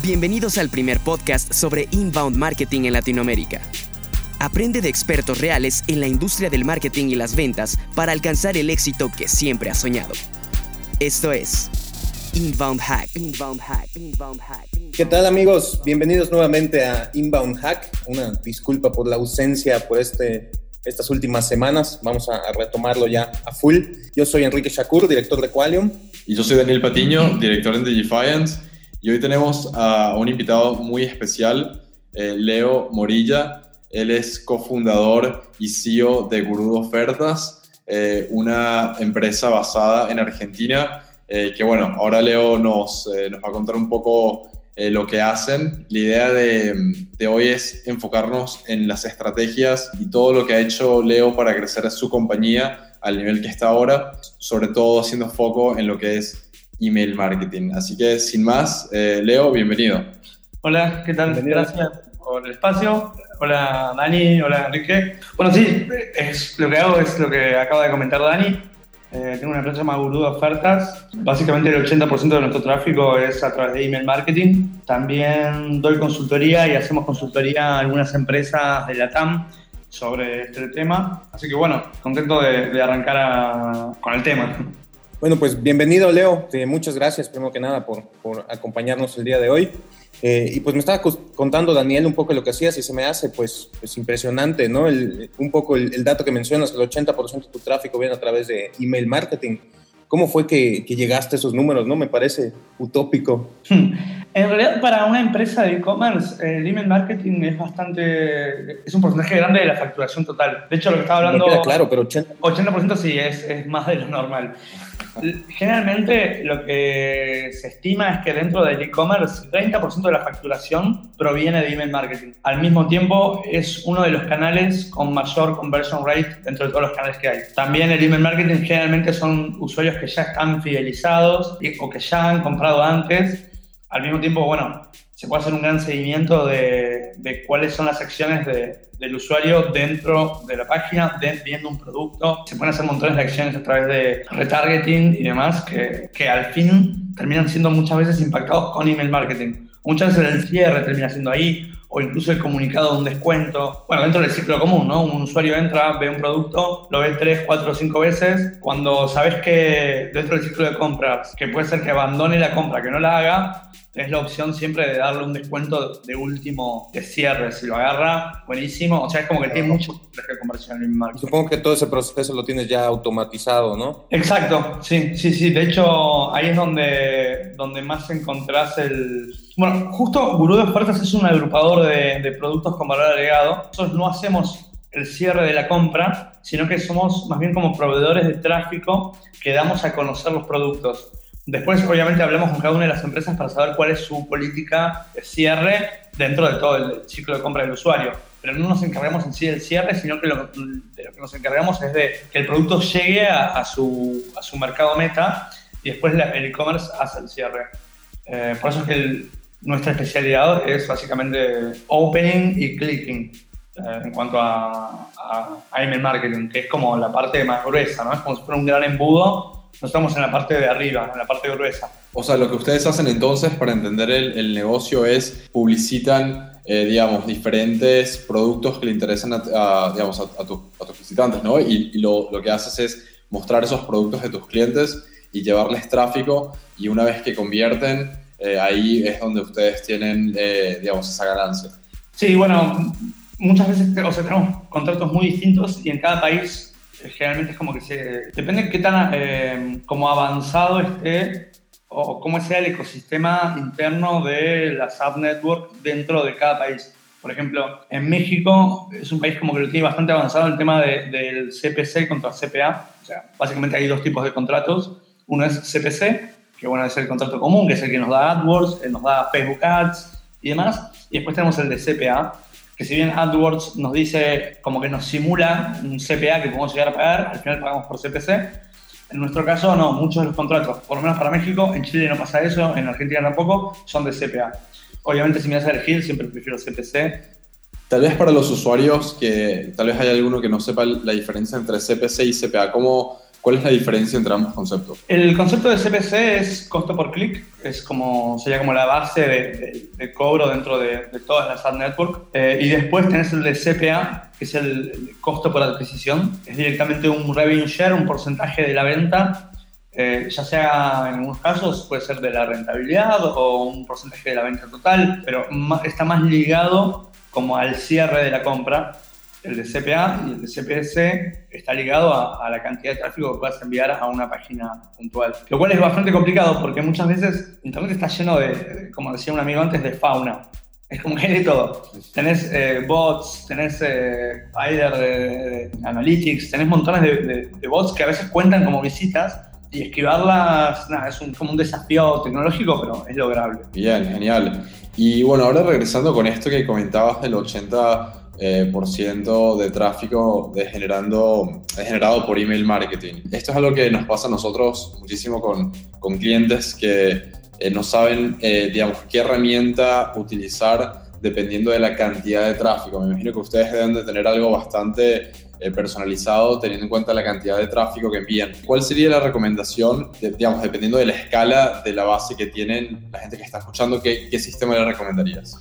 Bienvenidos al primer podcast sobre inbound marketing en Latinoamérica. Aprende de expertos reales en la industria del marketing y las ventas para alcanzar el éxito que siempre has soñado. Esto es Inbound Hack. Inbound Hack. Inbound Hack. ¿Qué tal amigos? Bienvenidos nuevamente a Inbound Hack. Una disculpa por la ausencia por este, estas últimas semanas. Vamos a, retomarlo ya a full. Yo soy Enrique Shakur, director de Qualium. Y yo soy Daniel Patiño, director en Digifiance. Y hoy tenemos a un invitado muy especial, eh, Leo Morilla. Él es cofundador y CEO de Gurú Ofertas, eh, una empresa basada en Argentina, eh, que bueno, ahora Leo nos, nos va a contar un poco lo que hacen. La idea de, de, hoy es enfocarnos en las estrategias y todo lo que ha hecho Leo para crecer su compañía al nivel que está ahora, sobre todo haciendo foco en lo que es email marketing. Así que sin más, eh, Leo, bienvenido. Hola, ¿qué tal? Gracias por el espacio. Hola Dani, hola Enrique. Bueno, sí, es, lo que hago es lo que acaba de comentar Dani. Eh, tengo una empresa llamada Gurú de Ofertas. Básicamente el 80% de nuestro tráfico es a través de email marketing. También doy consultoría y hacemos consultoría a algunas empresas de la TAM sobre este tema. Así que bueno, contento de, arrancar con el tema. Bueno, pues bienvenido Leo, muchas gracias primero que nada por, por acompañarnos el día de hoy. Eh, y pues me estaba contando Daniel un poco lo que hacías y se me hace pues, pues impresionante, ¿no? El, un poco el, dato que mencionas, el 80% de tu tráfico viene a través de email marketing. ¿Cómo fue que, que llegaste a esos números, no? Me parece utópico. En realidad, para una empresa de e-commerce, el email marketing es bastante. es un porcentaje grande de la facturación total. De hecho, lo que estaba hablando. claro, pero 80%. 80% sí, es, es más de lo normal. Generalmente lo que se estima es que dentro del e-commerce 30% de la facturación proviene de email marketing. Al mismo tiempo es uno de los canales con mayor conversion rate dentro de todos los canales que hay. También el email marketing generalmente son usuarios que ya están fidelizados o que ya han comprado antes. Al mismo tiempo, bueno, se puede hacer un gran seguimiento de, de cuáles son las acciones de, del usuario dentro de la página, viendo un producto. Se pueden hacer montones de acciones a través de retargeting y demás que, que al fin terminan siendo muchas veces impactados con email marketing. Muchas veces el cierre termina siendo ahí, o incluso el comunicado de un descuento. Bueno, dentro del ciclo común, ¿no? Un usuario entra, ve un producto, lo ve tres, cuatro o cinco veces. Cuando sabes que dentro del ciclo de compras, que puede ser que abandone la compra, que no la haga, es la opción siempre de darle un descuento de último de cierre. Si lo agarra, buenísimo. O sea, es como que tiene mucho de conversión en marketing. Supongo que todo ese proceso lo tienes ya automatizado, ¿no? Exacto, sí, sí, sí. De hecho, ahí es donde, donde más encontrás el... Bueno, justo Gurú de Ofertas es un agrupador de, de productos con valor agregado. Nosotros no hacemos el cierre de la compra, sino que somos más bien como proveedores de tráfico que damos a conocer los productos. Después, obviamente, hablamos con cada una de las empresas para saber cuál es su política de cierre dentro de todo el ciclo de compra del usuario. Pero no nos encargamos en sí del cierre, sino que lo, de lo que nos encargamos es de que el producto llegue a, su, a su, mercado meta y después el e-commerce hace el cierre. Eh, por eso es que nuestra especialidad es básicamente opening y clicking eh, en cuanto a, a, email marketing, que es como la parte más gruesa, ¿no? Es como si fuera un gran embudo no estamos en la parte de arriba, en la parte gruesa. O sea, lo que ustedes hacen entonces para entender el, negocio es publicitan, eh, digamos, diferentes productos que le interesan a, digamos, a, tus visitantes, ¿no? Y, lo, lo, que haces es mostrar esos productos de tus clientes y llevarles tráfico y una vez que convierten, eh, ahí es donde ustedes tienen, eh, digamos, esa ganancia. Sí, bueno, muchas veces o sea, tenemos contratos muy distintos y en cada país generalmente es como que se... Depende de qué tan eh, como avanzado esté o cómo sea el ecosistema interno de las app network dentro de cada país. Por ejemplo, en México es un país como que lo tiene bastante avanzado el tema del CPC contra CPA. O sea, básicamente hay dos tipos de contratos. Uno es CPC, que bueno, es el contrato común, que es el que nos da AdWords, nos da Facebook Ads y demás. Y después tenemos el de CPA, que si bien AdWords nos dice como que nos simula un CPA que podemos llegar a pagar, al final pagamos por CPC. En nuestro caso, no, muchos de los contratos, por lo menos para México, en Chile no pasa eso, en Argentina tampoco, son de CPA. Obviamente, si me vas a elegir, siempre prefiero CPC. Tal vez para los usuarios que tal vez hay alguno que no sepa la diferencia entre CPC y CPA, ¿cómo, ¿Cuál es la diferencia entre ambos conceptos? El concepto de CPC es costo por clic, es como, sería como la base de, cobro dentro de, todas las ad network. Eh, y después tenés el de CPA, que es el, costo por adquisición. Es directamente un revenue share, un porcentaje de la venta, eh, ya sea en algunos casos puede ser de la rentabilidad o un porcentaje de la venta total, pero está más ligado como al cierre de la compra el de CPA y el de CPS está ligado a, la cantidad de tráfico que puedas enviar a una página puntual. Lo cual es bastante complicado porque muchas veces Internet está lleno de, como decía un amigo antes, de fauna. Es como que hay de todo. Tenés eh, bots, tenés eh, de, analytics, tenés montones de, bots que a veces cuentan como visitas y esquivarlas, nada, es un, como un desafío tecnológico, pero es lograble. Bien, genial. Y bueno, ahora regresando con esto que comentabas del 80 eh, por ciento de tráfico de generando, generado por email marketing. Esto es algo que nos pasa a nosotros muchísimo con, con clientes que eh, no saben, eh, digamos, qué herramienta utilizar dependiendo de la cantidad de tráfico. Me imagino que ustedes deben de tener algo bastante personalizado teniendo en cuenta la cantidad de tráfico que envían. ¿Cuál sería la recomendación, digamos, dependiendo de la escala de la base que tienen la gente que está escuchando, qué, qué sistema le recomendarías?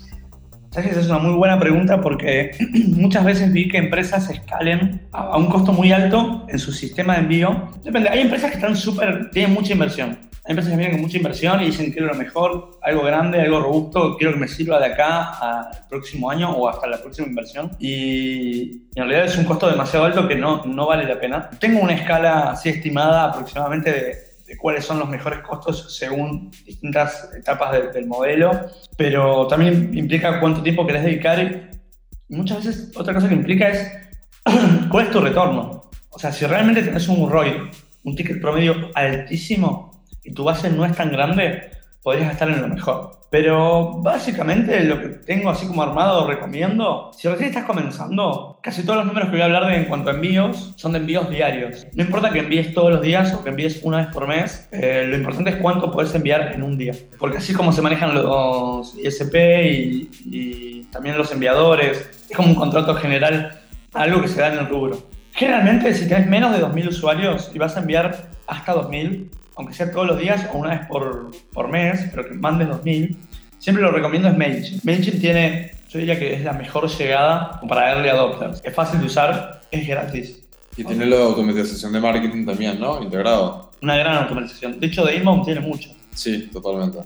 Esa es una muy buena pregunta porque muchas veces vi que empresas escalen a un costo muy alto en su sistema de envío. Depende, hay empresas que están súper, tienen mucha inversión. Hay empresas que vienen con mucha inversión y dicen quiero lo mejor, algo grande, algo robusto, quiero que me sirva de acá al próximo año o hasta la próxima inversión. Y, en realidad es un costo demasiado alto que no, no vale la pena. Tengo una escala así estimada aproximadamente de cuáles son los mejores costos según distintas etapas del modelo, pero también implica cuánto tiempo querés dedicar y muchas veces otra cosa que implica es cuál es tu retorno. O sea, si realmente tenés un ROI, un ticket promedio altísimo y tu base no es tan grande, podrías estar en lo mejor. Pero básicamente lo que tengo así como armado recomiendo, si recién estás comenzando, casi todos los números que voy a hablar de en cuanto a envíos son de envíos diarios. No importa que envíes todos los días o que envíes una vez por mes, eh, lo importante es cuánto puedes enviar en un día. Porque así es como se manejan los ISP y, y también los enviadores, es como un contrato general, algo que se da en el rubro. Generalmente si tienes menos de 2.000 usuarios y vas a enviar hasta 2.000, aunque sea todos los días o una vez por, por mes, pero que mandes 2000, siempre lo recomiendo es MailChimp. MailChimp tiene, yo diría que es la mejor llegada para early adopters. Es fácil de usar, es gratis. Y tiene la automatización de marketing también, ¿no? Integrado. Una gran automatización. De hecho, de inbound tiene mucho. Sí, totalmente.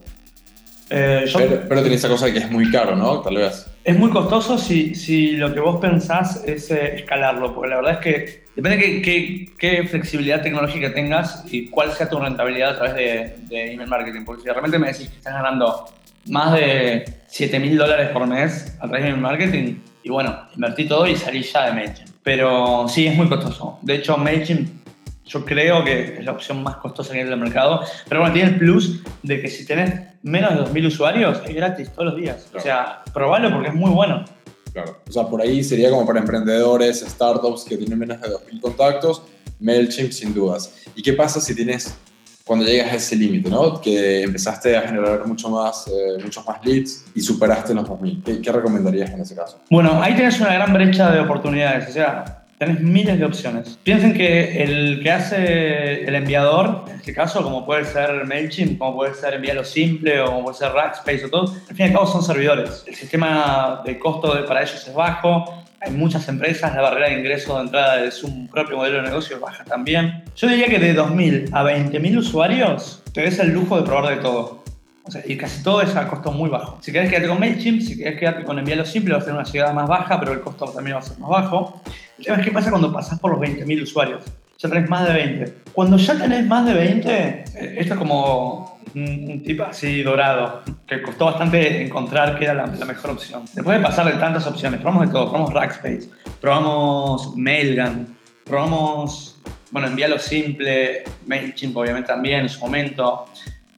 Eh, pero, pero tiene esa cosa que es muy caro, ¿no? Tal vez. Es muy costoso si, si lo que vos pensás es eh, escalarlo, porque la verdad es que Depende de qué, qué, flexibilidad tecnológica tengas y cuál sea tu rentabilidad a través de, de email marketing. Porque si de repente me decís que estás ganando más de 7 mil dólares por mes a través de email marketing, y bueno, invertí todo y salí ya de MailChimp. Pero sí, es muy costoso. De hecho, MailChimp yo creo que es la opción más costosa que hay en el mercado. Pero bueno, tiene el plus de que si tenés menos de 2.000 usuarios, es gratis todos los días. O sea, probalo porque es muy bueno. Claro. O sea, por ahí sería como para emprendedores, startups que tienen menos de 2.000 contactos, MailChimp sin dudas. ¿Y qué pasa si tienes, cuando llegas a ese límite, ¿no? Que empezaste a generar mucho más, eh, muchos más leads y superaste los 2.000? ¿Qué, ¿Qué recomendarías en ese caso? Bueno, ahí tienes una gran brecha de oportunidades. O sea, Tenés miles de opciones. Piensen que el que hace el enviador, en este caso, como puede ser MailChimp, como puede ser Envialo Simple o como puede ser Rackspace o todo, al fin y al cabo son servidores. El sistema de costo para ellos es bajo, hay muchas empresas, la barrera de ingreso de entrada de su propio modelo de negocio baja también. Yo diría que de 2.000 a 20.000 usuarios te des el lujo de probar de todo. O sea, y casi todo es a costo muy bajo. Si querés quedarte con MailChimp, si querés quedarte con Envialo Simple, va a ser una llegada más baja, pero el costo también va a ser más bajo. El tema es qué pasa cuando pasas por los 20.000 usuarios. Ya tenés más de 20. Cuando ya tenés más de 20, eh, esto es como un, tipo así dorado, que costó bastante encontrar que era la, mejor opción. Después de pasar de tantas opciones, probamos de todo. Probamos Rackspace, probamos Mailgun, probamos, bueno, Envialo Simple, MailChimp obviamente también en su momento.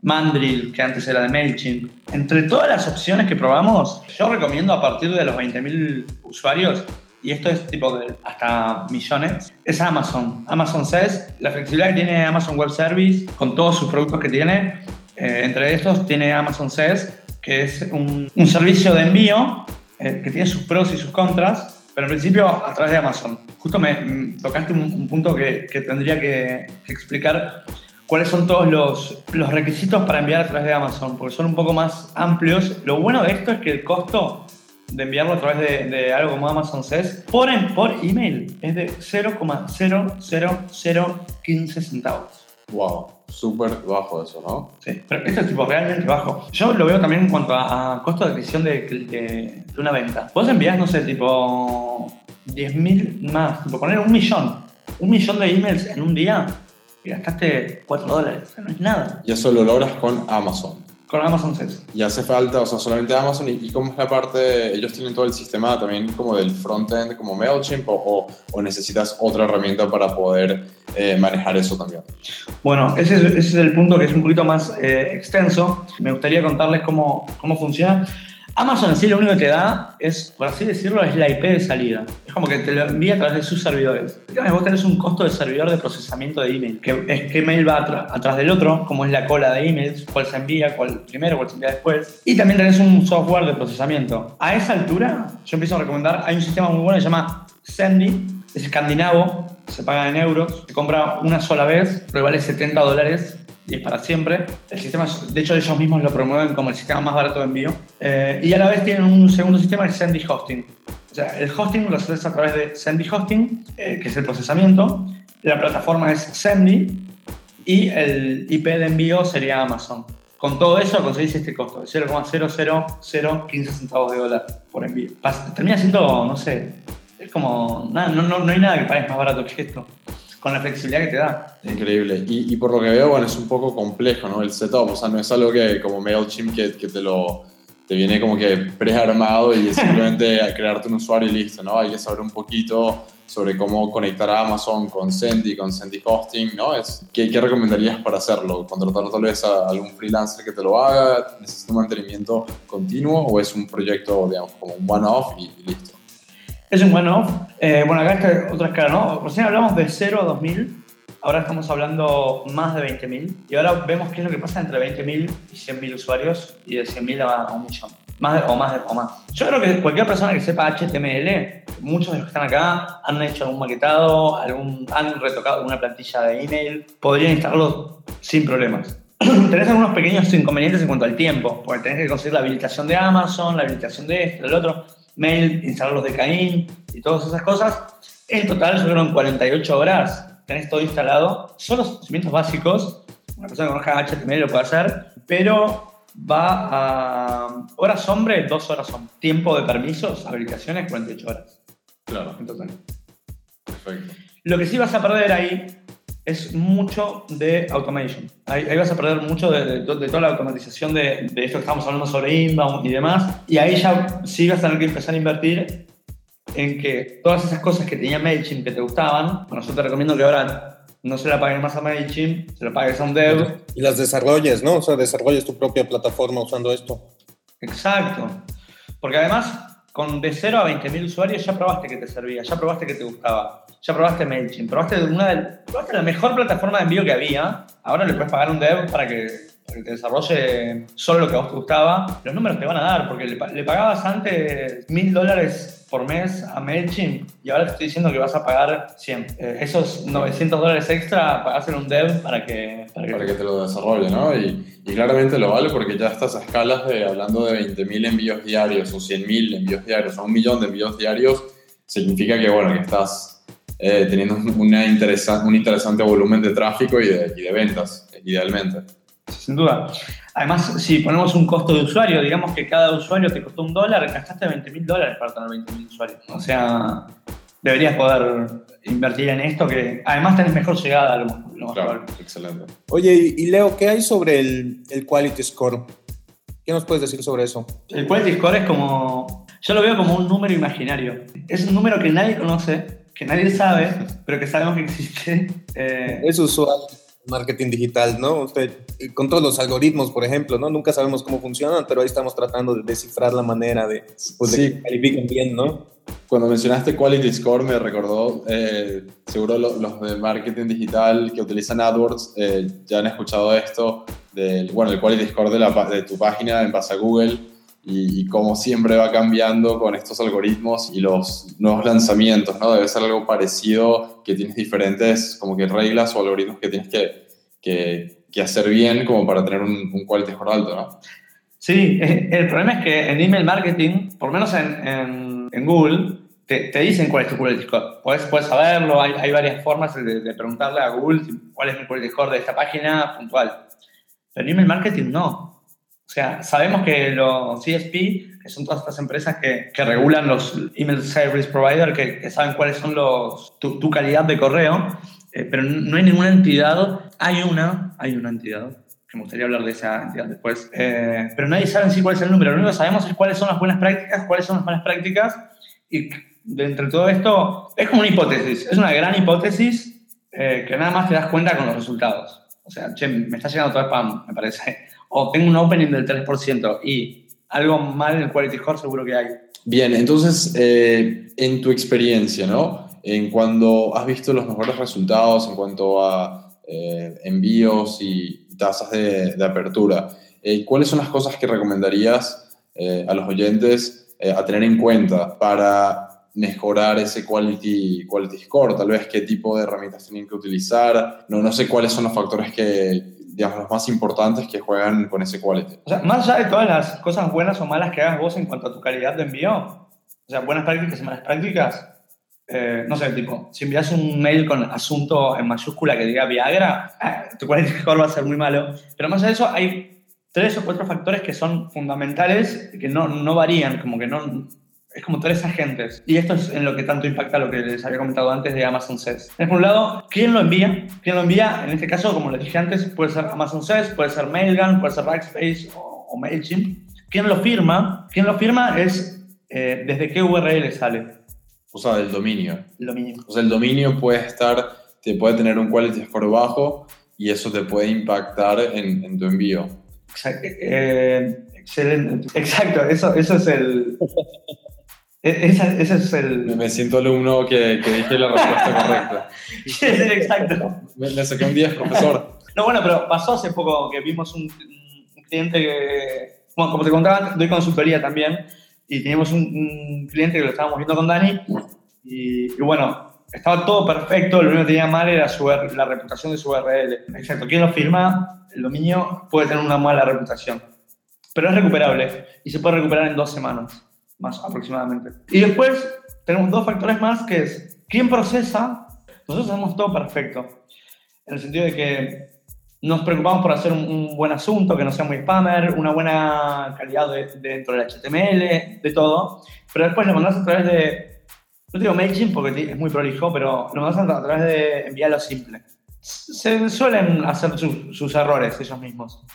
Mandrill, que antes era de MailChimp. Entre todas las opciones que probamos, yo recomiendo a partir de los 20.000 usuarios, y esto es tipo de hasta millones, es Amazon. Amazon SES, la flexibilidad que tiene Amazon Web Service con todos sus productos que tiene, eh, entre estos tiene Amazon SES, que es un, servicio de envío eh, que tiene sus pros y sus contras, pero en principio a través de Amazon. Justo me mm, tocaste un, un punto que, que tendría que, que explicar cuáles son todos los, los requisitos para enviar a través de Amazon, porque son un poco más amplios. Lo bueno de esto es que el costo de enviarlo a través de, de algo como Amazon Says por, por email es de 0,00015 centavos. Wow, súper bajo eso, ¿no? Sí, pero esto es tipo realmente bajo. Yo lo veo también en cuanto a, a costo de adquisición de, de- de una venta. Vos envías, no sé, tipo 10.000 más, tipo poner un millón, un millón de emails en un día y gastaste 4 dólares. O sea, no es nada. Y eso lo logras con Amazon. Con Amazon Sales. Y hace falta, o sea, solamente Amazon. ¿Y, y cómo es la parte? Ellos tienen todo el sistema también como del frontend, como MailChimp, o, o, o necesitas otra herramienta para poder eh, manejar eso también. Bueno, ese es, ese es el punto que es un poquito más eh, extenso. Me gustaría contarles cómo, cómo funciona. Amazon sí lo único que te da es, por así decirlo, es la IP de salida. Es como que te lo envía a través de sus servidores. Vos tenés un costo de servidor de procesamiento de email, que es qué mail va atrás del otro, cómo es la cola de emails, cuál se envía, cuál primero, cuál se envía después. Y también tenés un software de procesamiento. A esa altura, yo empiezo a recomendar, hay un sistema muy bueno que se llama Sendy, es escandinavo, se paga en euros, se compra una sola vez, pero vale 70 dólares y para siempre. El sistema, de hecho, ellos mismos lo promueven como el sistema más barato de envío. Eh, y a la vez tienen un segundo sistema que es Sendy Hosting. O sea, el hosting lo haces a través de Sendy Hosting, eh, que es el procesamiento. La plataforma es Sendy y el IP de envío sería Amazon. Con todo eso conseguís este costo de 0,00015 centavos de dólar por envío. Termina siendo, no sé, es como, no, no, no hay nada que pagues más barato que esto, con la flexibilidad que te da. Increíble. Y, y por lo que veo, bueno, es un poco complejo, ¿no? El setup, o sea, no es algo que como MailChimp que, que te lo te viene como que prearmado y es simplemente a crearte un usuario y listo, ¿no? Hay que saber un poquito sobre cómo conectar a Amazon con Sendy, con Sendy Hosting, ¿no? Es, ¿qué, ¿Qué recomendarías para hacerlo? ¿Contratar tal vez a algún freelancer que te lo haga? ¿Necesita un mantenimiento continuo o es un proyecto, digamos, como un one-off y, y listo? Es un one-off. Eh, bueno, acá está otra escala, ¿no? Recién hablamos de 0 a 2000, ahora estamos hablando más de 20.000 y ahora vemos qué es lo que pasa entre 20.000 y 100.000 usuarios y de 100.000 a, a un millón. Más de- o más de- o más. Yo creo que cualquier persona que sepa HTML, muchos de los que están acá han hecho algún maquetado, algún, han retocado alguna plantilla de email, podrían instalarlo sin problemas. tenés algunos pequeños inconvenientes en cuanto al tiempo, porque tenés que conseguir la habilitación de Amazon, la habilitación de esto, del otro, mail, instalar los de Caín y todas esas cosas. En total, en 48 horas tenés todo instalado. Son los conocimientos básicos. Una persona que conozca HTML lo puede hacer, pero va a horas hombre, dos horas hombre. Tiempo de permisos, habilitaciones, 48 horas Claro, en total. perfecto. Lo que sí vas a perder ahí es mucho de automation. Ahí, ahí vas a perder mucho de, de to- de toda la automatización de, de esto que estamos hablando sobre inbound y demás. Y ahí ya sí vas a tener que empezar a invertir en que todas esas cosas que tenía MailChimp que te gustaban, bueno, yo te recomiendo que ahora no se la paguen más a MailChimp, se la pagues a un dev. Y las desarrolles, ¿no? O sea, desarrolles tu propia plataforma usando esto. Exacto. Porque además, con de 0 a 20.000 usuarios ya probaste que te servía, ya probaste que te gustaba, ya probaste MailChimp, probaste, una de, probaste la mejor plataforma de envío que había. Ahora le puedes pagar un dev para que, para que te desarrolle solo lo que a vos te gustaba. Los números te van a dar, porque le, le pagabas antes mil dólares por mes a MailChimp y ahora te estoy diciendo que vas a pagar 100. Eh, esos 900 dólares extra pagárselo a un dev para que... Para que, para que te lo desarrolle, ¿no? Y, y claramente lo vale porque ya estás a escalas de, hablando de 20.000 envíos diarios o 100.000 envíos diarios o un millón de envíos diarios, significa que, bueno, que estás eh, teniendo una interesa- un interesante volumen de tráfico y de, y de ventas, idealmente. Sin duda. Además, si ponemos un costo de usuario, digamos que cada usuario te costó un dólar, gastaste 20 mil dólares para tener 20 mil usuarios. O sea, deberías poder invertir en esto que además tenés mejor llegada a lo, lo más Claro, excelente. Oye, y, y Leo, ¿qué hay sobre el, el Quality Score? ¿Qué nos puedes decir sobre eso? El quality score es como. Yo lo veo como un número imaginario. Es un número que nadie conoce, que nadie sabe, pero que sabemos que existe. Eh, Es usual marketing digital, ¿no? Usted, eh, con todos los algoritmos, por ejemplo, ¿no? Nunca sabemos cómo funcionan, pero ahí estamos tratando de descifrar la manera de, pues, de Sí. que califiquen bien, ¿no? Cuando mencionaste Quality Score me recordó, eh, seguro lo- los de marketing digital que utilizan AdWords eh, ya han escuchado esto, del, bueno, el Quality Score de, la, de tu página en base a Google y, y cómo siempre va cambiando con estos algoritmos y los nuevos lanzamientos, ¿no? Debe ser algo parecido, que tienes diferentes como que reglas o algoritmos que tienes que, que, que hacer bien como para tener un, un quality score alto, ¿no? Sí, eh, el problema es que en email marketing, por lo menos en, en, en Google, te, te, dicen cuál es tu quality score. Puedes, puedes saberlo, hay, hay, varias formas de, de, preguntarle a Google cuál es mi quality score de esta página puntual. Pero en email marketing no. O sea, sabemos que los CSP, que son todas estas empresas que, que regulan los email service provider, que, que saben cuáles son los, tu, tu calidad de correo, eh, pero no hay ninguna entidad, hay una, hay una entidad, que me gustaría hablar de esa entidad después, eh, pero nadie sabe en sí cuál es el número, lo único que sabemos es cuáles son las buenas prácticas, cuáles son las malas prácticas, y de entre todo esto es como una hipótesis, es una gran hipótesis eh, que nada más te das cuenta con los resultados. O sea, che, me está llegando todo spam, me parece. O tengo un opening del 3% y algo mal en el quality score seguro que hay. Bien, entonces, eh, en tu experiencia, ¿no? En cuando has visto los mejores resultados en cuanto a eh, envíos y tasas de, de apertura, eh, ¿cuáles son las cosas que recomendarías eh, a los oyentes eh, a tener en cuenta para mejorar ese quality, quality score? Tal vez qué tipo de herramientas tienen que utilizar. No, no sé cuáles son los factores que, digamos, los más importantes que juegan con ese quality. O sea, más allá de todas las cosas buenas o malas que hagas vos en cuanto a tu calidad de envío, o sea, buenas prácticas y malas prácticas, eh, no sé, tipo, si envías un mail con asunto en mayúscula que diga Viagra, eh, tu quality score va a ser muy malo. Pero más allá de eso, hay tres o cuatro factores que son fundamentales, que no, no varían, como que no... Es como tres agentes. Y esto es en lo que tanto impacta lo que les había comentado antes de Amazon SES. Por un lado, ¿quién lo envía? ¿Quién lo envía? En este caso, como les dije antes, puede ser Amazon SES, puede ser Mailgun, puede ser Rackspace o, o MailChimp. ¿Quién lo firma? ¿Quién lo firma es eh, desde qué URL sale. O sea, del dominio. El dominio. O sea, el dominio puede estar, te puede tener un quality score bajo y eso te puede impactar en, en tu envío. Exacto. Eh, excelente. Exacto, eso, eso es el. Ese, ese es el. Me siento alumno que, que dije la respuesta correcta. Exacto. Me, me saqué un 10, profesor. No, bueno, pero pasó hace poco que vimos un, un cliente que. Bueno, como te contaba, doy consultoría también. Y teníamos un, un cliente que lo estábamos viendo con Dani. Y, y, bueno, estaba todo perfecto. Lo único que tenía mal era su, la reputación de su URL. Exacto. ¿Quién lo firma? El dominio puede tener una mala reputación. Pero es recuperable. Y se puede recuperar en dos semanas más aproximadamente. Y después tenemos dos factores más que es quién procesa. Nosotros hacemos todo perfecto, en el sentido de que nos preocupamos por hacer un, un buen asunto, que no sea muy spammer, una buena calidad de, de dentro del HTML, de todo, pero después lo mandás a través de, no digo MailChimp porque es muy prolijo, pero lo mandás a través de enviarlo simple. Se suelen hacer su, sus errores ellos mismos.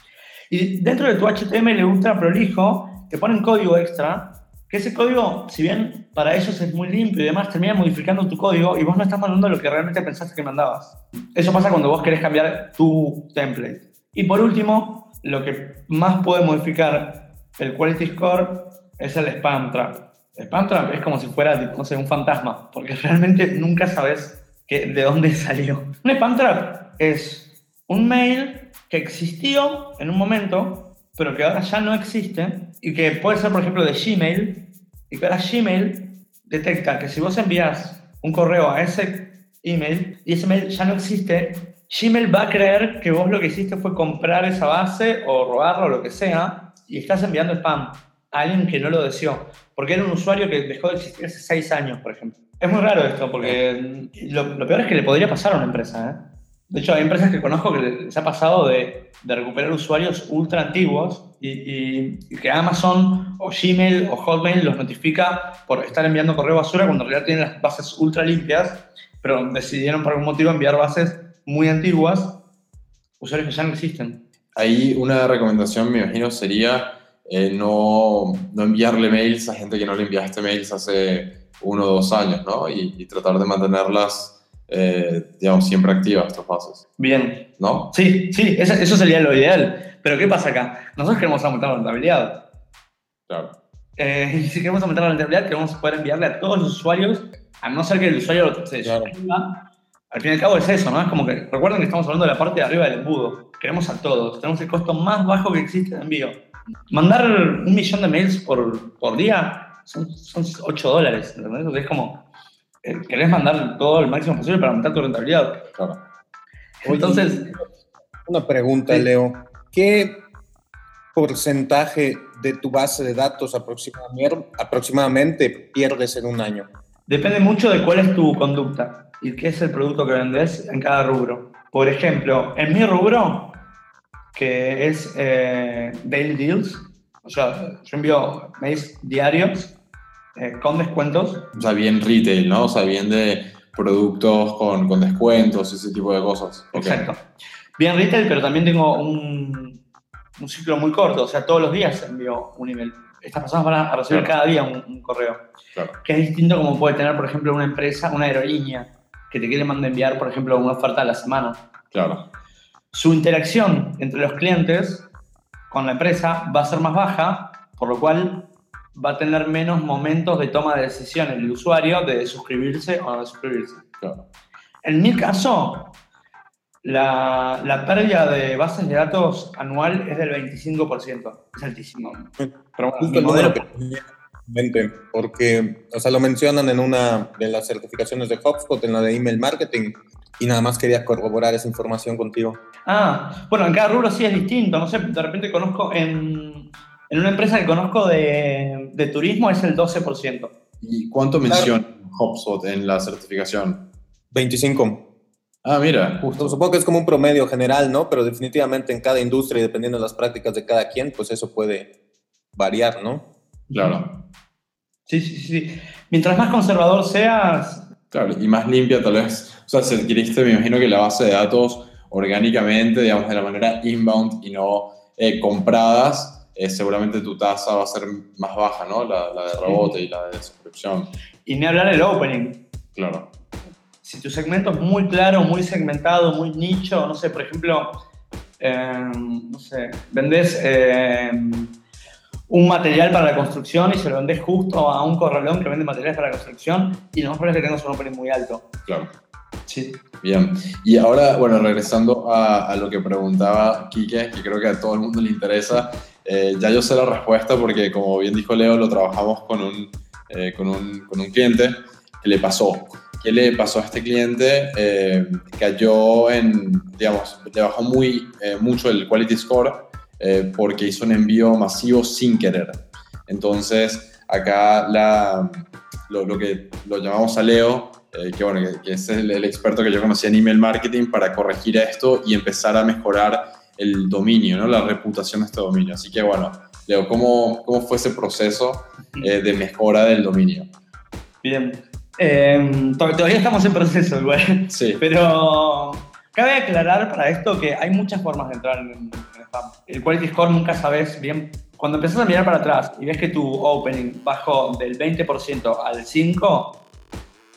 Y dentro de tu HTML ultra prolijo, te ponen código extra que ese código, si bien para ellos es muy limpio y demás, termina modificando tu código y vos no estás mandando lo que realmente pensaste que mandabas. Eso pasa cuando vos querés cambiar tu template. Y por último, lo que más puede modificar el quality score es el spam trap. El spam trap es como si fuera, no sé, un fantasma, porque realmente nunca sabes que, de dónde salió. Un spam trap es un mail que existió en un momento pero que ahora ya no existe y que puede ser, por ejemplo, de Gmail y ahora Gmail detecta que si vos envías un correo a ese email y ese mail ya no existe, Gmail va a creer que vos lo que hiciste fue comprar esa base o robarlo o lo que sea y estás enviando spam a alguien que no lo deseó, porque era un usuario que dejó de existir hace seis años, por ejemplo. Es muy raro esto, porque lo, lo peor es que le podría pasar a una empresa, ¿eh? De hecho, hay empresas que conozco que les ha pasado de, recuperar usuarios ultra antiguos y, que Amazon o Gmail o Hotmail los notifica por estar enviando correo basura cuando en realidad tienen las bases ultra limpias, pero decidieron por algún motivo enviar bases muy antiguas, usuarios que ya no existen. Ahí una recomendación, me imagino, sería eh, no, no enviarle mails a gente que no le enviaste mails hace uno o dos años, ¿no? Y tratar de mantenerlas eh, digamos, siempre activas estas fases. Bien. ¿No? Sí, sí, eso, eso, sería lo ideal. Pero ¿qué pasa acá? Nosotros queremos aumentar la rentabilidad. Claro. Eh, si queremos aumentar la rentabilidad, queremos poder enviarle a todos los usuarios, a no ser que el usuario lo se claro. Al fin y al cabo es eso, ¿no? Es como que, recuerden que estamos hablando de la parte de arriba del embudo. Queremos a todos. Tenemos el costo más bajo que existe de envío. mandar un millón de mails por, por día son, son 8 dólares, ¿entendés? Es como, querés mandar todo el máximo posible para aumentar tu rentabilidad. Claro. Entonces, Una pregunta, Sí. Leo. ¿Qué porcentaje de tu base de datos aproximadamente, aproximadamente pierdes en un año? Depende mucho de cuál es tu conducta y qué es el producto que vendes en cada rubro. Por ejemplo, en mi rubro, que es eh, Daily Deals, o sea, yo envío mails diarios eh, con descuentos. O sea, bien retail, ¿no? O sea, bien de productos con, con descuentos, ese tipo de cosas. Ok. Exacto. Bien retail, pero también tengo un, un ciclo muy corto, o sea, todos los días envío un email. Estas personas van a recibir Claro. cada día un, un correo. Claro. que es distinto como puede tener, por ejemplo, una empresa, una aerolínea, que te quiere mandar enviar, por ejemplo, una oferta a la semana. Claro. Su interacción entre los clientes con la empresa va a ser más baja, por lo cual va a tener menos momentos de toma de decisión el usuario de suscribirse o no suscribirse. Claro. En mi caso, la, la pérdida de bases de datos anual es del 25%. Es altísimo. Pero Justo el modelo- que porque, o sea, lo mencionan en una de las certificaciones de HubSpot, en la de email marketing, y nada más quería corroborar esa información contigo. Ah, bueno, en cada rubro sí es distinto. No sé, de repente conozco en, en una empresa que conozco de, de turismo es el 12%. ¿Y cuánto Claro. menciona HubSpot en la certificación? 25. Ah, mira. Justo, supongo que es como un promedio general, ¿no? Pero definitivamente en cada industria y dependiendo de las prácticas de cada quien, pues eso puede variar, ¿no? Claro. Sí, sí, sí. Mientras más conservador seas, Claro, y más limpia tal vez. O sea, si adquiriste, me imagino que la base de datos orgánicamente, digamos, de la manera inbound y no eh, compradas, eh, seguramente tu tasa va a ser más baja, ¿no? La, la de rebote y la de suscripción. y ni hablar el opening. Claro. Si tu segmento es muy claro, muy segmentado, muy nicho, no sé, por ejemplo, eh, no sé, vendés eh, un material para la construcción y se lo vendés justo a un corralón que vende materiales para la construcción y lo más probable es que tengas un opening muy alto. Claro. Sí. Bien. Y ahora, bueno, regresando a, a lo que preguntaba Quique, que creo que a todo el mundo le interesa, eh, ya yo sé la respuesta porque, como bien dijo Leo, lo trabajamos con un, eh, con un, con un cliente que le pasó. ¿Qué le pasó a este cliente? Eh, cayó en, digamos, le bajó muy, eh, mucho el quality score porque hizo un envío masivo sin querer. Entonces, acá lo, lo que lo llamamos a Leo, que, bueno, que es el, el experto que yo conocí en email marketing para corregir esto y empezar a mejorar el dominio, ¿no? la reputación de este dominio. Así que bueno, Leo, ¿cómo, cómo fue ese proceso eh, de mejora del dominio? Bien. Eh, to- todavía estamos en proceso igual. Sí, Pero cabe aclarar para esto que hay muchas formas de entrar en, en spam. El quality score nunca sabes bien. Cuando empezás a mirar para atrás y ves que tu opening bajó del 20% al 5%,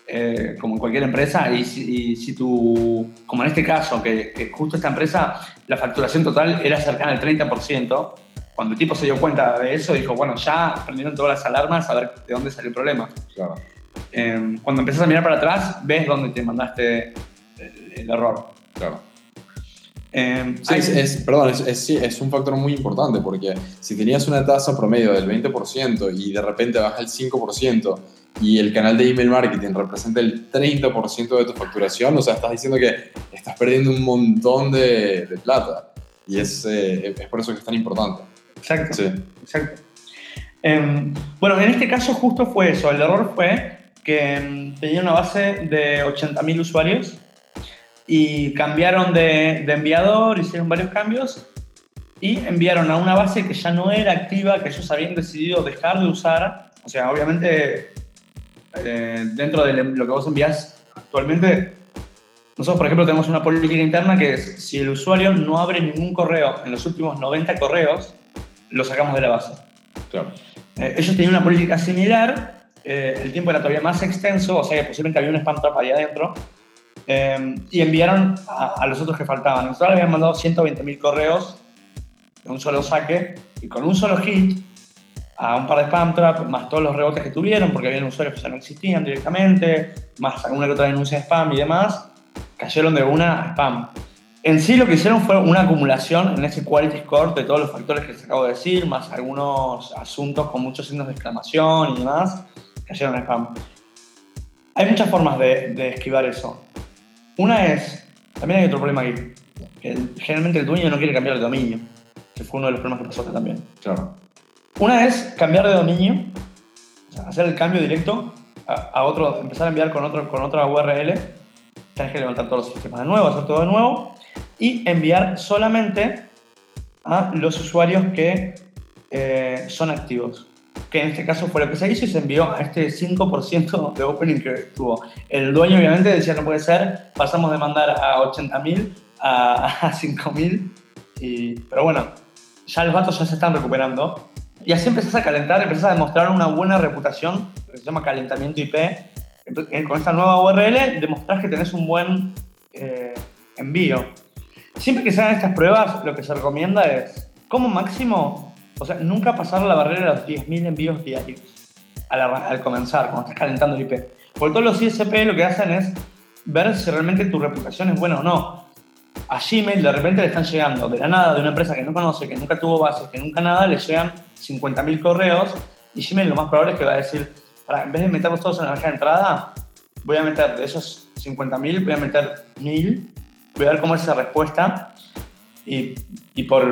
eh, como en cualquier empresa, y si, y si tu, como en este caso, que, que justo esta empresa, la facturación total era cercana al 30%, cuando el tipo se dio cuenta de eso, dijo, bueno, ya prendieron todas las alarmas a ver de dónde salió el problema. claro. Eh, cuando empiezas a mirar para atrás, ves dónde te mandaste el, el error. claro. Eh, Sí, hay- es, es- perdón, es, es- sí, es un factor muy importante porque si tenías una tasa promedio del 20% y de repente baja el 5% y el canal de email marketing representa el 30% de tu facturación, o sea, estás diciendo que estás perdiendo un montón de, de plata. Y es, eh, es por eso que es tan importante. exacto, Sí, exacto. Eh, bueno, en este caso justo fue eso. El error fue que mm, tenía una base de 80.000 usuarios y cambiaron de, de enviador, hicieron varios cambios y enviaron a una base que ya no era activa, que ellos habían decidido dejar de usar. O sea, obviamente, eh, dentro de lo que vos envías actualmente, nosotros, por ejemplo, tenemos una política interna que es, si el usuario no abre ningún correo en los últimos 90 correos, lo sacamos de la base. claro. Eh, ellos tenían una política similar, eh, el tiempo era todavía más extenso, o sea que posiblemente había un spam trap ahí adentro, eh, y enviaron a, a los otros que faltaban. Nosotros habían mandado 120.000 correos de un solo saque, y con un solo hit, a un par de spam trap, más todos los rebotes que tuvieron, porque había usuarios que ya no existían directamente, más alguna que otra denuncia de spam y demás, cayeron de una a spam. En sí lo que hicieron fue una acumulación en ese quality score de todos los factores que les acabo de decir, más algunos asuntos con muchos signos de exclamación y demás, cayeron en spam. Hay muchas formas de, de esquivar eso. Una es, también hay otro problema aquí, que el- generalmente el dueño no quiere cambiar de dominio, que fue uno de los problemas que pasó también. Claro. Una es cambiar de dominio, o sea, hacer el cambio directo a, a otro, empezar a enviar con, otro, con otra URL, tienes que levantar todos los sistemas de nuevo, hacer todo de nuevo, y enviar solamente a los usuarios que eh, son activos. Que en este caso fue lo que se hizo y se envió a este 5% de opening que tuvo. El dueño obviamente decía no puede ser, pasamos de mandar a 80.000 a, a 5.000, y- pero bueno, ya los datos ya se están recuperando. Y así empezás a calentar, empezás a demostrar una buena reputación, que se llama calentamiento IP. Eh, Con esta nueva URL demostrás que tenés un buen eh, envío. Siempre que se hagan estas pruebas, lo que se recomienda es, como máximo, o sea, nunca pasar la barrera de los 10.000 envíos diarios al, al comenzar, cuando estás calentando el IP. Porque todos los ISP lo que hacen es ver si realmente tu reputación es buena o no. A Gmail de repente le están llegando de la nada, de una empresa que no conoce, que nunca tuvo bases, que nunca nada, le llegan 50.000 correos y Gmail lo más probable es que va a decir, "Pará, en vez de meterlos todos en la caja de entrada, voy a meter de esos 50.000, voy a meter 1.000, voy a ver cómo es esa respuesta y, por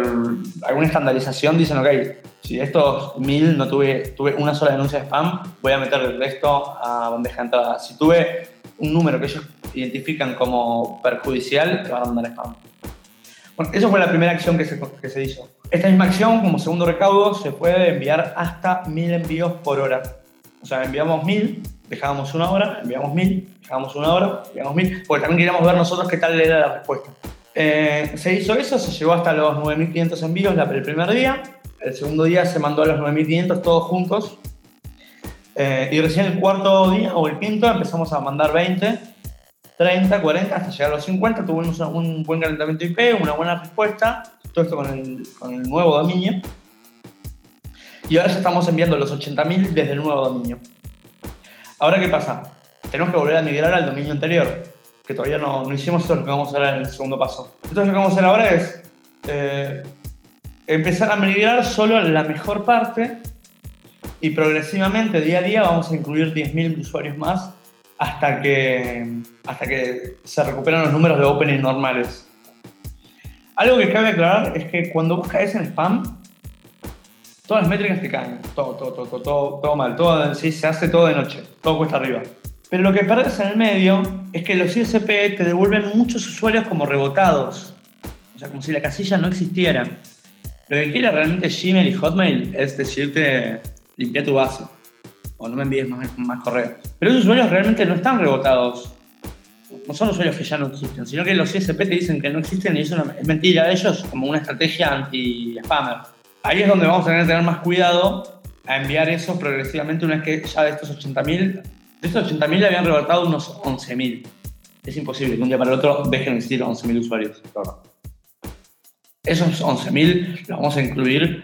alguna estandarización dicen, ok, si de estos 1.000 no tuve, tuve una sola denuncia de spam, voy a meter el resto a bandeja de entrada. Si tuve un número que ellos identifican como perjudicial, te van a mandar spam. Bueno, eso fue la primera acción que se, que se hizo. Esta misma acción, como segundo recaudo, se puede enviar hasta 1000 envíos por hora. O sea, enviamos 1000, dejábamos una hora, enviamos 1000, dejábamos una hora, enviamos 1000, porque también queríamos ver nosotros qué tal era la respuesta. Eh, se hizo eso, se llegó hasta los 9500 envíos el primer día. El segundo día se mandó a los 9500 todos juntos. Eh, y recién el cuarto día o el quinto empezamos a mandar 20, 30, 40, hasta llegar a los 50. Tuvimos un, un buen calentamiento IP, una buena respuesta. Todo esto con el, con el nuevo dominio. Y ahora ya estamos enviando los 80.000 desde el nuevo dominio. Ahora, ¿qué pasa? Tenemos que volver a migrar al dominio anterior, que todavía no, no hicimos eso, es lo que vamos a hacer en el segundo paso. Entonces, lo que vamos a hacer ahora es eh, empezar a migrar solo la mejor parte y progresivamente, día a día, vamos a incluir 10.000 usuarios más hasta que, hasta que se recuperan los números de opening normales. Algo que cabe aclarar es que cuando vos en spam, todas las métricas te caen. Todo, todo, todo, todo, todo, todo mal. Todo, sí, se hace todo de noche. Todo cuesta arriba. Pero lo que perdés en el medio es que los ISP te devuelven muchos usuarios como rebotados. O sea, como si la casilla no existiera. Lo que quiere realmente Gmail y Hotmail es decirte, limpia tu base. O no me envíes más, más correos. Pero esos usuarios realmente no están rebotados. No son usuarios que ya no existen, sino que los ISP te dicen que no existen y eso es mentira de ellos como una estrategia anti-spammer. Ahí es donde vamos a tener que tener más cuidado a enviar eso progresivamente una vez que ya de estos 80.000, de estos 80.000 le habían rebotado unos 11.000. Es imposible que un día para el otro dejen de existir 11.000 usuarios. Esos 11.000 los vamos a incluir,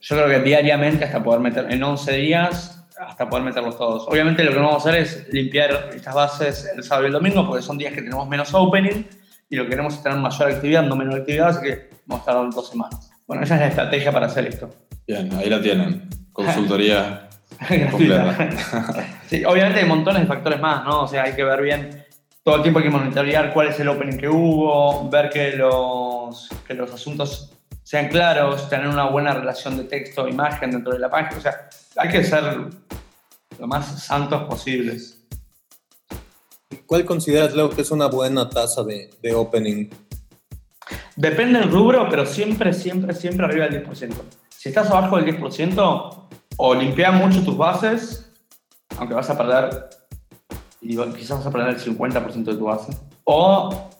yo creo que diariamente hasta poder meter, en 11 días, hasta poder meterlos todos. Obviamente lo que vamos a hacer es limpiar estas bases el sábado y el domingo, porque son días que tenemos menos opening y lo que queremos es tener mayor actividad, no menor actividad, así que vamos a tardar dos semanas. Bueno, esa es la estrategia para hacer esto. Bien, ahí la tienen. Consultoría completa. Sí, obviamente hay montones de factores más, ¿no? O sea, hay que ver bien, todo el tiempo hay que monitorear cuál es el opening que hubo, ver que los, que los asuntos sean claros, tener una buena relación de texto e imagen dentro de la página. O sea, hay que ser lo más santos posibles. ¿Cuál consideras, Leo, que es una buena tasa de, de opening? Depende del rubro, pero siempre, siempre, siempre arriba del 10%. Si estás abajo del 10%, o limpia mucho tus bases, aunque vas a perder, y quizás vas a perder el 50% de tu base, o,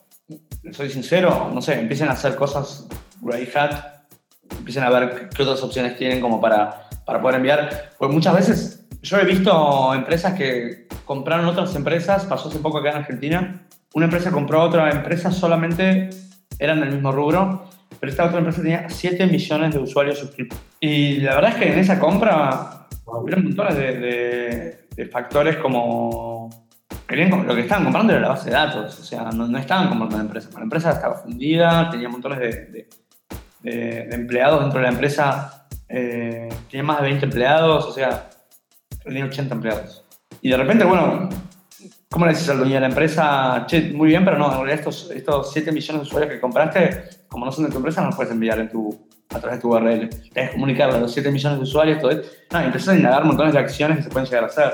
soy sincero, no sé, empiecen a hacer cosas gray hat, empiecen a ver qué otras opciones tienen como para, para poder enviar. Porque muchas veces yo he visto empresas que compraron otras empresas, pasó hace poco acá en Argentina, una empresa compró a otra empresa solamente eran del mismo rubro, pero esta otra empresa tenía 7 millones de usuarios suscritos. Y la verdad es que en esa compra hubieron montones de, de- de factores como querían, lo que estaban comprando era la base de datos, o sea, no, no estaban comprando la empresa. La empresa estaba fundida, tenía montones de- de empleados dentro de la empresa, eh, tenía más de 20 empleados, o sea, tenía 80 empleados. Y de repente, bueno, ¿cómo le dices al dueño de la empresa? Che, muy bien, pero no, en realidad estos, estos 7 millones de usuarios que compraste, como no son de tu empresa, no los puedes enviar en tu, a través de tu URL. Tienes que comunicarle a los 7 millones de usuarios, todo esto. No, y empezás a indagar montones de acciones que se pueden llegar a hacer.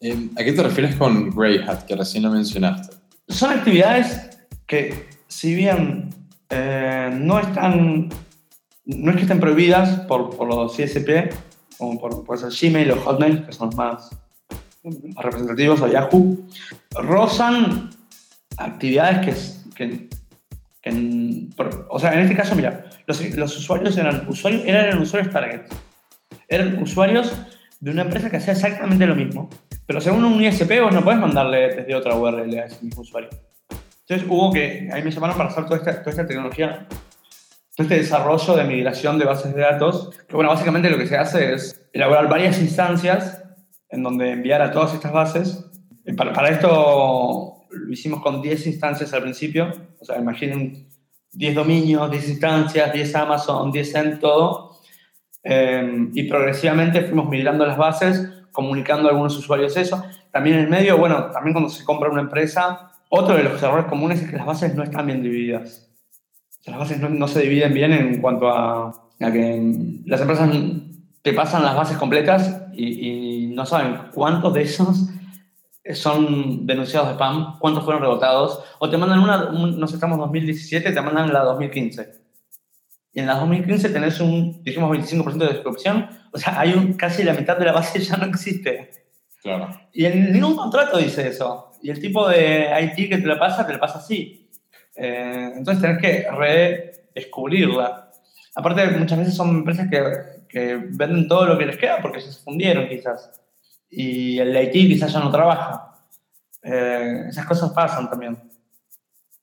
Eh, ¿A qué te refieres con Grey Hat, que recién lo mencionaste? Son actividades que, si bien eh, no están, no es que estén prohibidas por, por los CSP, como por, por ser Gmail o Hotmail, que son los más, más representativos, o Yahoo, rozan actividades que, que, que- por- o sea, en este caso, mira, los, los usuarios eran usuarios, eran usuarios target, eran usuarios de una empresa que hacía exactamente lo mismo, pero según un ISP vos no podés mandarle desde otra URL a ese mismo usuario. Entonces hubo que, ahí me llamaron para hacer toda esta, toda esta tecnología, este desarrollo de migración de bases de datos, que bueno, básicamente lo que se hace es elaborar varias instancias en donde enviar a todas estas bases. Y para, para esto lo hicimos con 10 instancias al principio, o sea, imaginen 10 dominios, 10 instancias, 10 Amazon, 10 en todo, Eh, y progresivamente fuimos migrando las bases, comunicando a algunos usuarios eso. También en el medio, bueno, también cuando se compra una empresa, otro de los errores comunes es que las bases no están bien divididas. Las bases no, no se dividen bien en cuanto a, a que las empresas te pasan las bases completas y, y no saben cuántos de esos son denunciados de spam, cuántos fueron rebotados, o te mandan una, un- nos estamos en 2017, te mandan la 2015. Y en la 2015 tenés un, dijimos, 25% de descripción, o sea, hay un, casi la mitad de la base ya no existe. Claro. Y en ningún contrato dice eso. Y el tipo de IT que te la pasa, te la pasa así. Eh, entonces tenés que redescubrirla. Aparte, muchas veces son empresas que, que venden todo lo que les queda porque se fundieron quizás. Y el IT quizás ya no trabaja. Eh, esas cosas pasan también.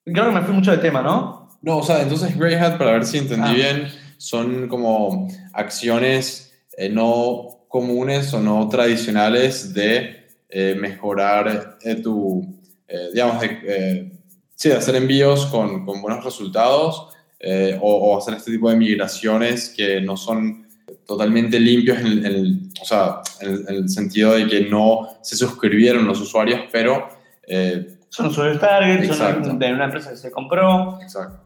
Creo que me fui mucho de tema, ¿no? No, o sea, entonces Grey Hat, para ver si entendí Ah. bien, son como acciones eh, no comunes o no tradicionales de eh, mejorar eh, tu, eh, digamos, de, sí, hacer envíos con, con buenos resultados eh, o, o hacer este tipo de migraciones que no son totalmente limpios en, el- en o sea, en, el- en el sentido de que no se suscribieron los usuarios, pero... eh, Son usuarios target, Exacto. son de una empresa que se compró. exacto.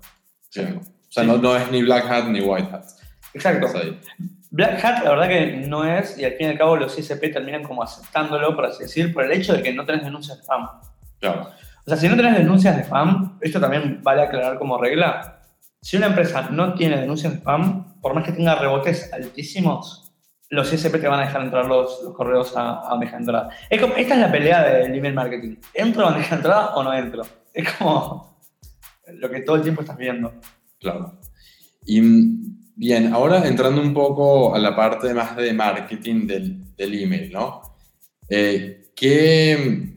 Sí. O sea, no, no es ni Black Hat ni White Hat. Exacto. Black Hat, la verdad que no es, y al fin y al cabo los ISP terminan como aceptándolo, por así decir, por el hecho de que no tenés denuncias de spam. Claro. O sea, si no tenés denuncias de spam, esto también vale aclarar como regla. Si una empresa no tiene denuncias de spam, por más que tenga rebotes altísimos, los ISP te van a dejar entrar los, correos a, a bandeja de entrada. Es como, esta es la pelea del email marketing. ¿Entro a bandeja de entrada o no entro? Es como lo que todo el tiempo estás viendo. Claro. Y mm, bien, ahora entrando un poco a la parte más de marketing del, del email, ¿no? Eh, ¿qué,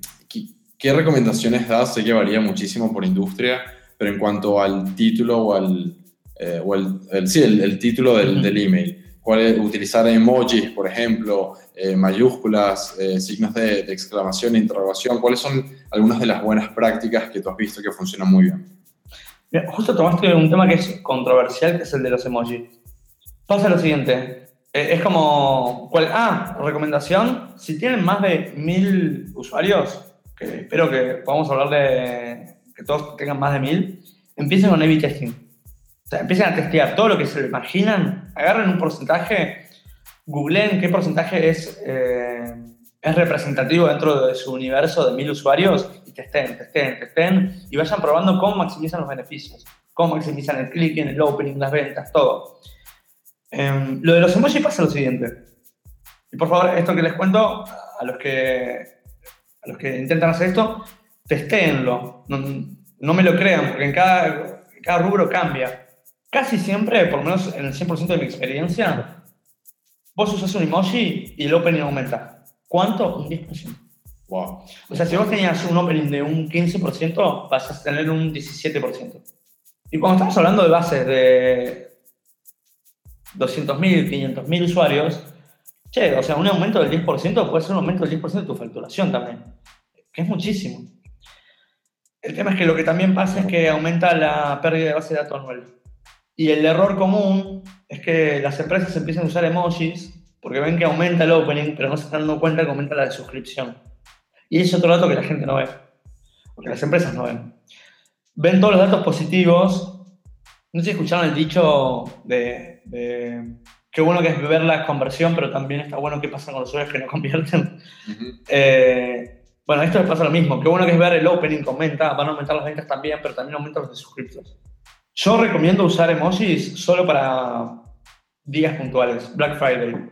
qué, recomendaciones das? Sé que varía muchísimo por industria, pero en cuanto al título o al, eh, o el, el- sí, el, el título del, Ujú. del email. ¿Cuál es? Utilizar emojis, por ejemplo, eh, mayúsculas, eh, signos de, de exclamación e interrogación. ¿Cuáles son algunas de las buenas prácticas que tú has visto que funcionan muy bien? Mira, justo tomaste un tema que es controversial, que es el de los emojis. Pasa lo siguiente. eh, Es como. ¿cuál? Ah, recomendación. Si tienen más de mil usuarios, que espero que podamos hablar de que todos tengan más de mil, empiecen con A-B testing. O sea, empiecen a testear todo lo que se imaginan, agarren un porcentaje, googleen qué porcentaje es, eh, es representativo dentro de su universo de mil usuarios y testen, testen, testen y vayan probando cómo maximizan los beneficios, cómo maximizan el click, el opening, las ventas, todo. Em, lo de los emojis pasa lo siguiente. Y por favor, esto que les cuento a los que, a los que intentan hacer esto, testéenlo. No, no me lo crean, porque en cada, cada rubro cambia. Casi siempre, por lo menos en el 100% de mi experiencia, vos usas un emoji y el opening aumenta. ¿Cuánto? Un 10%. Wow. O sea, si vos tenías un opening de un 15%, vas a tener un 17%. Y cuando estamos hablando de bases de 200.000, 500.000 usuarios, che, o sea, un aumento del 10% puede ser un aumento del 10% de tu facturación también. que es muchísimo. El tema es que lo que también pasa es que aumenta la pérdida de base de datos anual. Y el error común es que las empresas empiezan a usar emojis porque ven que aumenta el opening, pero no se están dando cuenta que aumenta la de suscripción. Y es otro dato que la gente no ve, porque las empresas no ven. Ven todos los datos positivos. No sé si escucharon el dicho de, de qué bueno que es ver la conversión, pero también está bueno qué pasa con los usuarios que no convierten. eh, bueno, esto les pasa lo mismo. Qué bueno que es ver el opening que aumenta, van a aumentar las ventas también, pero también aumentan los de suscriptos. Yo recomiendo usar emojis solo para días puntuales. Black Friday.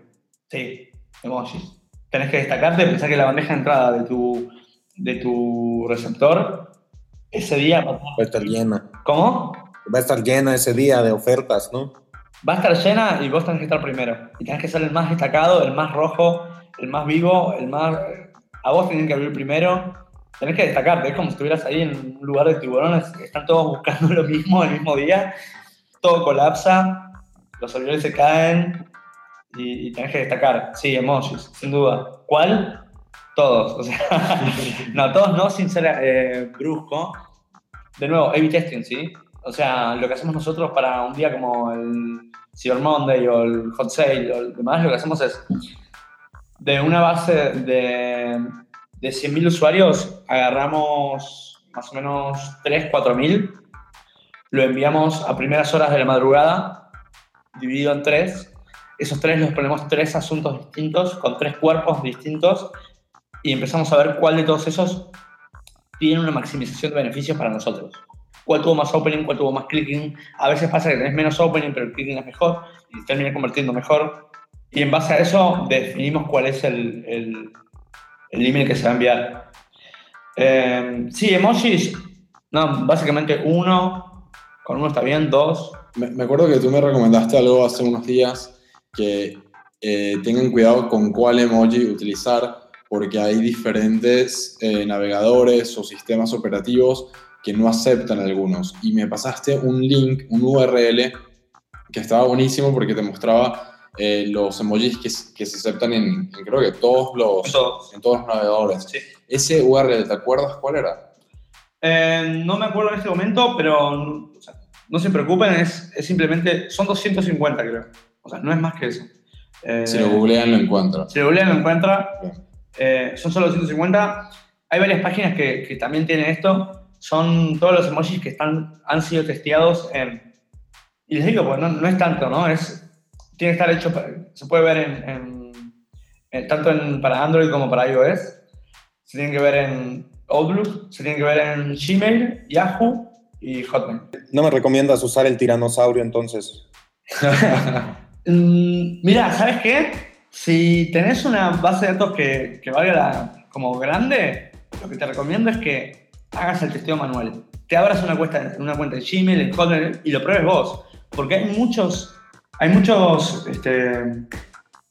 Sí, emojis. Tenés que destacarte, pensar que la bandeja de entrada de tu, de tu receptor ese día va a estar llena. ¿Cómo? Va a estar llena ese día de ofertas, ¿no? Va a estar llena y vos tenés que estar primero. Y tenés que ser el más destacado, el más rojo, el más vivo, el más... A vos tienen que abrir primero. Tenés que destacarte. Es como si estuvieras ahí en un lugar de tiburones. Están todos buscando lo mismo el mismo día. Todo colapsa. Los servidores se caen. Y, tenés que destacar. Sí, emojis, sin duda. ¿Cuál? Todos. No, todos no, sin ser eh, brusco. De nuevo, A-B testing, ¿sí? O sea, lo que hacemos nosotros para un día como el Cyber Monday o el Hot Sale o el demás, lo que hacemos es de una base de, de 100.000 usuarios, agarramos más o menos 3, 4.000, lo enviamos a primeras horas de la madrugada, dividido en tres. Esos tres los ponemos tres asuntos distintos, con tres cuerpos distintos, y empezamos a ver cuál de todos esos tiene una maximización de beneficios para nosotros. Cuál tuvo más opening, cuál tuvo más clicking. A veces pasa que tenés menos opening, pero el clicking es mejor y termina convirtiendo mejor. Y en base a eso definimos cuál es el, el, el email que se va a enviar. Eh, sí, emojis, no, básicamente uno, con uno está bien, dos. Me, me acuerdo que tú me recomendaste algo hace unos días, que eh, tengan cuidado con cuál emoji utilizar, porque hay diferentes eh, navegadores o sistemas operativos que no aceptan algunos. Y me pasaste un link, un URL, que estaba buenísimo porque te mostraba eh, los emojis que, que, se aceptan en, en, creo que todos los, Todos. en todos los navegadores. Sí. Ese URL, ¿te acuerdas cuál era? Eh, no me acuerdo en este momento, pero o sea, no se preocupen, es, es, simplemente, son 250 creo. O sea, no es más que eso. Eh, si lo googlean lo encuentran. Si lo googlean lo encuentran. Eh, son solo 250. Hay varias páginas que, que, también tienen esto. Son todos los emojis que están, han sido testeados en... Y les digo, pues no, no es tanto, ¿no? Es, tiene que estar hecho, se puede ver en, en, en, tanto en, para Android como para iOS. Se tienen que ver en Outlook, se tienen que ver en Gmail, Yahoo y Hotmail. ¿No me recomiendas usar el tiranosaurio entonces? mm, mira, ¿sabes qué? Si tenés una base de datos que, que valga la, como grande, lo que te recomiendo es que hagas el testeo manual. Te abras una cuenta, una cuenta de Gmail, en Hotmail y lo pruebes vos. Porque hay muchos, hay muchos, este,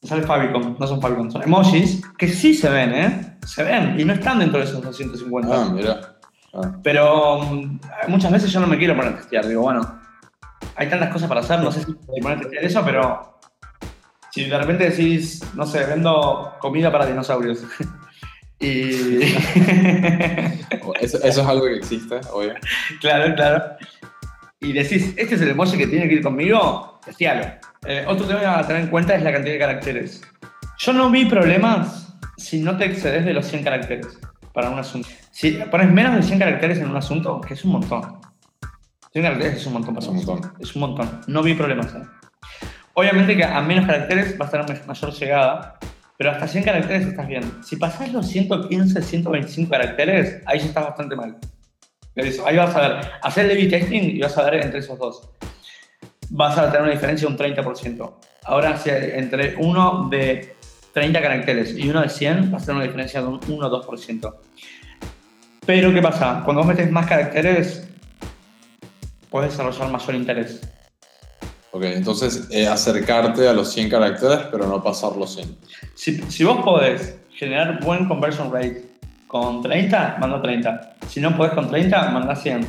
no sale Favicon, no son Favicon, son emojis que sí se ven, ¿eh? Se ven y no están dentro de esos 250. Ah, mira. Ah. Pero um, muchas veces yo no me quiero poner a testear. Digo, bueno, hay tantas cosas para hacer, no sé si me poner a testear eso, pero si de repente decís, no sé, vendo comida para dinosaurios. y. eso, eso, es algo que existe, obvio. Claro, claro. Y decís, este es el emoji que tiene que ir conmigo, testealo. Eh, otro tema a tener en cuenta es la cantidad de caracteres. Yo no vi problemas si no te excedes de los 100 caracteres para un asunto. Si pones menos de 100 caracteres en un asunto, que es un montón. 100 caracteres es un montón para es un montón. Es un montón. No vi problemas. ¿eh? Obviamente que a menos caracteres va a estar mayor llegada, pero hasta 100 caracteres estás bien. Si pasas los 115, 125 caracteres, ahí ya estás bastante mal. Ahí vas a ver, hacer el testing y vas a ver entre esos dos. Vas a tener una diferencia de un 30%. Ahora, entre uno de 30 caracteres y uno de 100, va a ser una diferencia de un 1 o 2%. Pero, ¿qué pasa? Cuando vos metes más caracteres, puedes desarrollar mayor interés. Ok, entonces eh, acercarte a los 100 caracteres, pero no pasar los 100. Si, si vos podés generar buen conversion rate con 30, manda 30. Si no podés con 30, manda 100.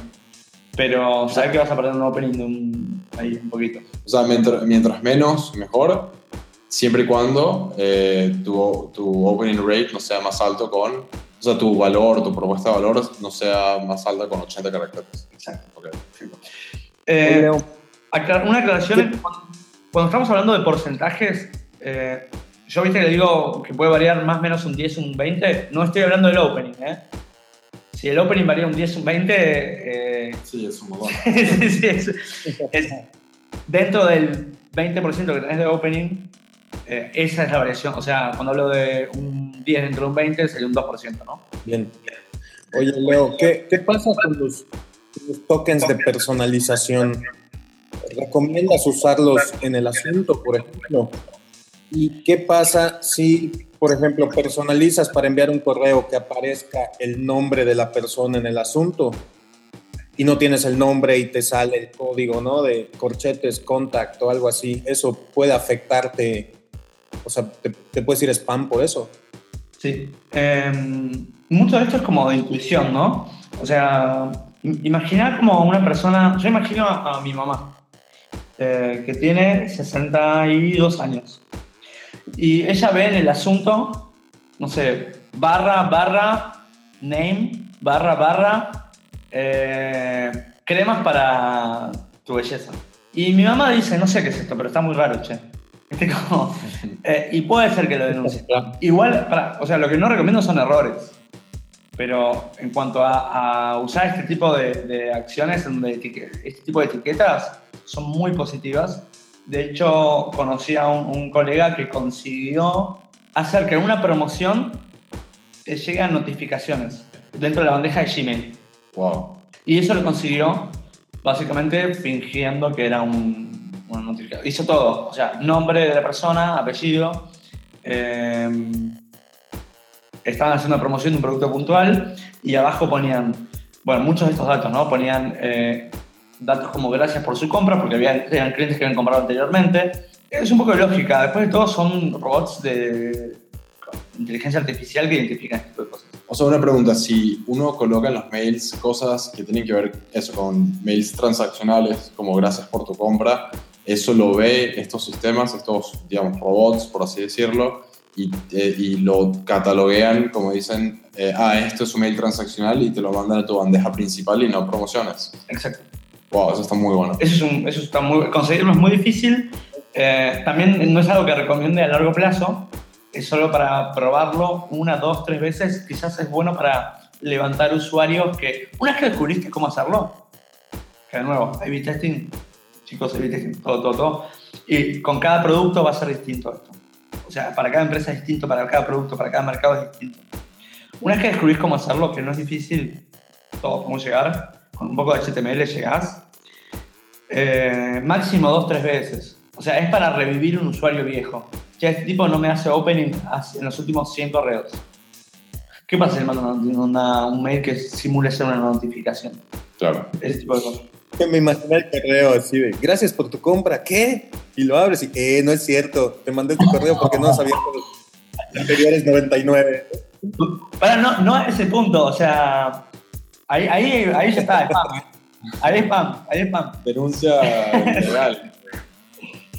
Pero sabes que vas a perder un opening de un, ahí un poquito. O sea, mientras, mientras menos, mejor, siempre y cuando eh, tu, tu, opening rate no sea más alto con o sea, tu valor, tu propuesta de valor no sea más alta con 80 caracteres. Exacto. Ok. Eh, Leo, aclar- una aclaración, cuando, cuando estamos hablando de porcentajes, eh, yo viste que le digo que puede variar más o menos un 10, un 20, no estoy hablando del opening, ¿eh? Si el opening varía un 10, un 20, eh, Sí, es un montón. sí, sí, es, es dentro del 20% que tenés de opening, eh, esa es la variación. O sea, cuando hablo de un 10 dentro de un 20, sería un 2%, ¿no? Bien. Oye, Leo, ¿qué, qué pasa con los, los tokens de personalización? ¿Recomiendas usarlos en el asunto, por ejemplo? ¿Y qué pasa si, por ejemplo, personalizas para enviar un correo que aparezca el nombre de la persona en el asunto y no tienes el nombre y te sale el código, ¿no? De corchetes, contact o algo así. Eso puede afectarte, o sea, te, puedes ir spam por eso. Sí. Eh, mucho de esto es como de intuición, ¿no? O sea, im- imaginar como una persona, yo imagino a mi mamá, eh, que tiene 62 años. Y ella ve en el asunto, no sé, barra, barra, name, barra, barra, eh, cremas para tu belleza. Y mi mamá dice, no sé qué es esto, pero está muy raro, che. Viste, como, eh, y puede ser que lo denuncie. Igual, para, o sea, lo que no recomiendo son errores. Pero en cuanto a, a usar este tipo de, de acciones, este tipo de etiquetas son muy positivas. De hecho, conocí a un, un colega que consiguió hacer que una promoción te llegue a notificaciones dentro de la bandeja de Gmail. Wow. Y eso lo consiguió básicamente fingiendo que era un, una notificación. Hizo todo, o sea, nombre de la persona, apellido. eh, estaban haciendo una promoción de un producto puntual y abajo ponían, bueno, muchos de estos datos, ¿no? Ponían eh, datos como gracias por su compra, porque había, eran clientes que habían comprado anteriormente. Es un poco de lógica, después de todo son robots de inteligencia artificial que identifican este tipo de cosas. O sea, una pregunta, si uno coloca en los mails cosas que tienen que ver eso con mails transaccionales, como gracias por tu compra, eso lo ve estos sistemas, estos, digamos, robots, por así decirlo, y, eh, y lo cataloguean como dicen, eh, ah, esto es un mail transaccional y te lo mandan a tu bandeja principal y no promociones. Exacto. Wow, eso está muy bueno. Eso, es un- eso está muy, conseguirlo es muy difícil. Eh, también no es algo que recomiende a largo plazo. Es solo para probarlo una, dos, tres veces. Quizás es bueno para levantar usuarios que, una vez que descubriste cómo hacerlo, que de nuevo, A-B testing, chicos, A-B testing, todo, todo, todo. Y con cada producto va a ser distinto esto. O sea, para cada empresa es distinto, para cada producto, para cada mercado es distinto. Una vez que descubrís cómo hacerlo, que no es difícil, todo, cómo llegar, con un poco de HTML llegás, eh, máximo dos, tres veces. O sea, es para revivir un usuario viejo. Ya este tipo no me hace opening en los últimos 100 correos. ¿Qué pasa si le mando una- una- un mail que simule ser una notificación? Claro. Ese tipo de cosas. Que me imaginé el correo así de, gracias por tu compra, ¿qué? Y lo abres y, eh, no es cierto, te mandé este correo porque no sabía que los anteriores 99. Para, no, no a ese punto, o sea, ahí, ahí, ahí ya está, spam. Es spam, es spam. Denuncia ilegal.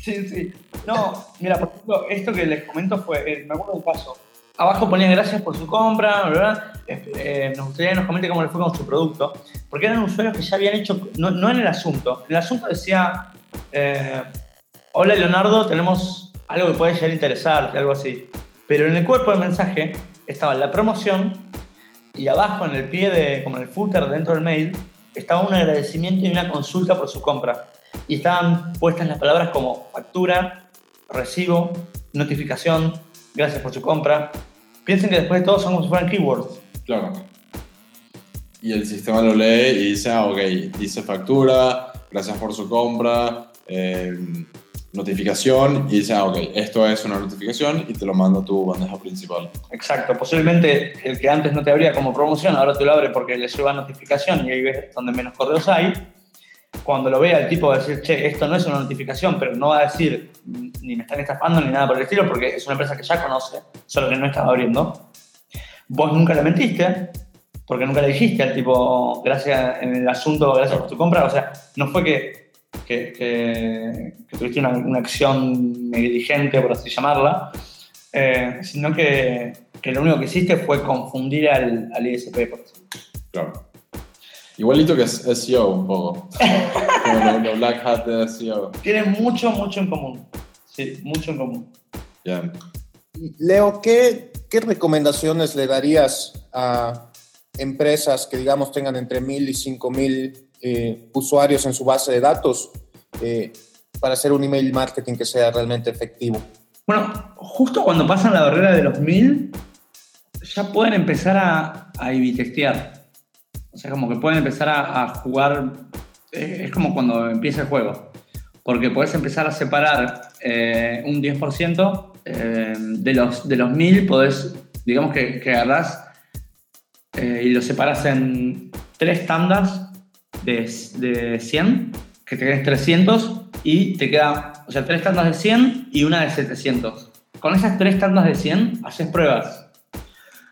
Sí, sí. No, mira, por ejemplo, esto que les comento fue, eh, me acuerdo un caso. Abajo ponía gracias por su compra, ¿verdad? Eh, eh, nos gustaría que nos comente cómo le fue con su producto. Porque eran usuarios que ya habían hecho, no, no en el asunto. En el asunto decía, eh, hola Leonardo, tenemos algo que puede llegar a interesarte, algo así. Pero en el cuerpo del mensaje estaba la promoción y abajo en el pie de, como en el footer dentro del mail, estaba un agradecimiento y una consulta por su compra. Y estaban puestas las palabras como factura, recibo, notificación, gracias por su compra. Piensen que después de todo son como si fueran keywords. Claro. Y el sistema lo lee y dice, ah, ok, dice factura, gracias por su compra, eh, notificación, y dice, ah, ok, esto es una notificación y te lo manda a tu bandeja principal. Exacto, posiblemente el que antes no te abría como promoción, ahora te lo abre porque le lleva notificación y ahí ves donde menos correos hay. Cuando lo vea el tipo va a decir, che, esto no es una notificación, pero no va a decir ni me están estafando ni nada por el estilo porque es una empresa que ya conoce, solo que no estaba abriendo. Vos nunca le mentiste, porque nunca le dijiste al tipo, gracias en el asunto, gracias por tu compra. O sea, no fue que, que, que- que tuviste una, una acción negligente, por así llamarla, eh, sino que que lo único que hiciste fue confundir al, al ISP, por ejemplo. Claro. Igualito que es SEO un poco. Como lo, lo Black Hat de SEO. Tienen mucho, mucho en común. Sí, mucho en común. Bien. Leo, ¿qué, ¿qué recomendaciones le darías a empresas que, digamos, tengan entre 1.000 y 5.000 eh, usuarios en su base de datos eh, para hacer un email marketing que sea realmente efectivo? Bueno, justo cuando pasan la barrera de los 1000, ya pueden empezar a, a. O sea, como que pueden empezar a, jugar. eh, Es como cuando empieza el juego. Porque puedes empezar a separar eh, un 10% eh, de, los, de los 1000, podés, digamos que, que agarrás y lo separas en tres tandas de, de 100, que te quedes 300 y te queda, o sea, tres tandas de 100 y una de 700. Con esas tres tandas de 100 haces pruebas.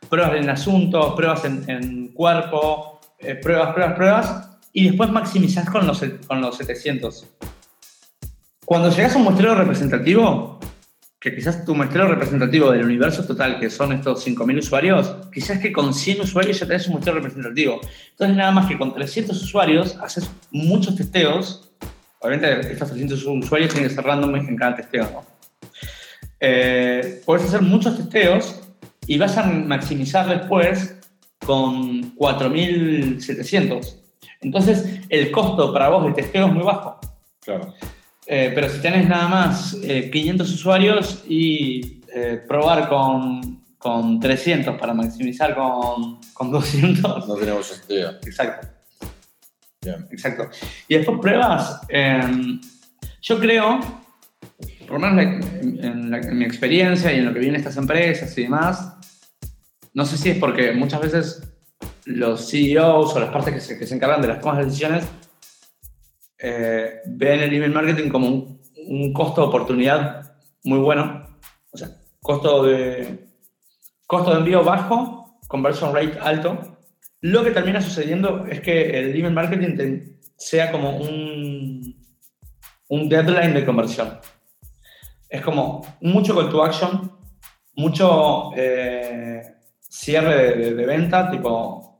Pruebas en asuntos, pruebas en, en cuerpo, eh, pruebas, pruebas, pruebas, y después maximizás con los, con los 700. Cuando llegas a un muestreo representativo, que quizás tu muestreo representativo del universo total, que son estos 5.000 usuarios, quizás que con 100 usuarios ya tenés un muestreo representativo. Entonces, nada más que con 300 usuarios haces muchos testeos. Obviamente, estos 300 usuarios tienen que ser random en cada testeo, ¿no? Eh, puedes hacer muchos testeos y vas a maximizar después con 4.700. Entonces, el costo para vos de testeo es muy bajo. Claro. Eh, pero si tenés nada más eh, 500 usuarios y eh, probar con, con 300 para maximizar con, con 200. No tenemos sentido. Exacto, Bien. exacto. Y después pruebas. eh, yo creo, por lo menos en, en la- en mi experiencia y en lo que vienen estas empresas y demás, no sé si es porque muchas veces los CEOs o las partes que se, que se encargan de las tomas de decisiones eh, ven el email marketing como un, un costo de oportunidad muy bueno. O sea, costo de, costo de envío bajo, conversion rate alto. Lo que termina sucediendo es que el email marketing sea como un, un deadline de conversión. Es como mucho call to action, mucho eh, cierre de- de venta, tipo,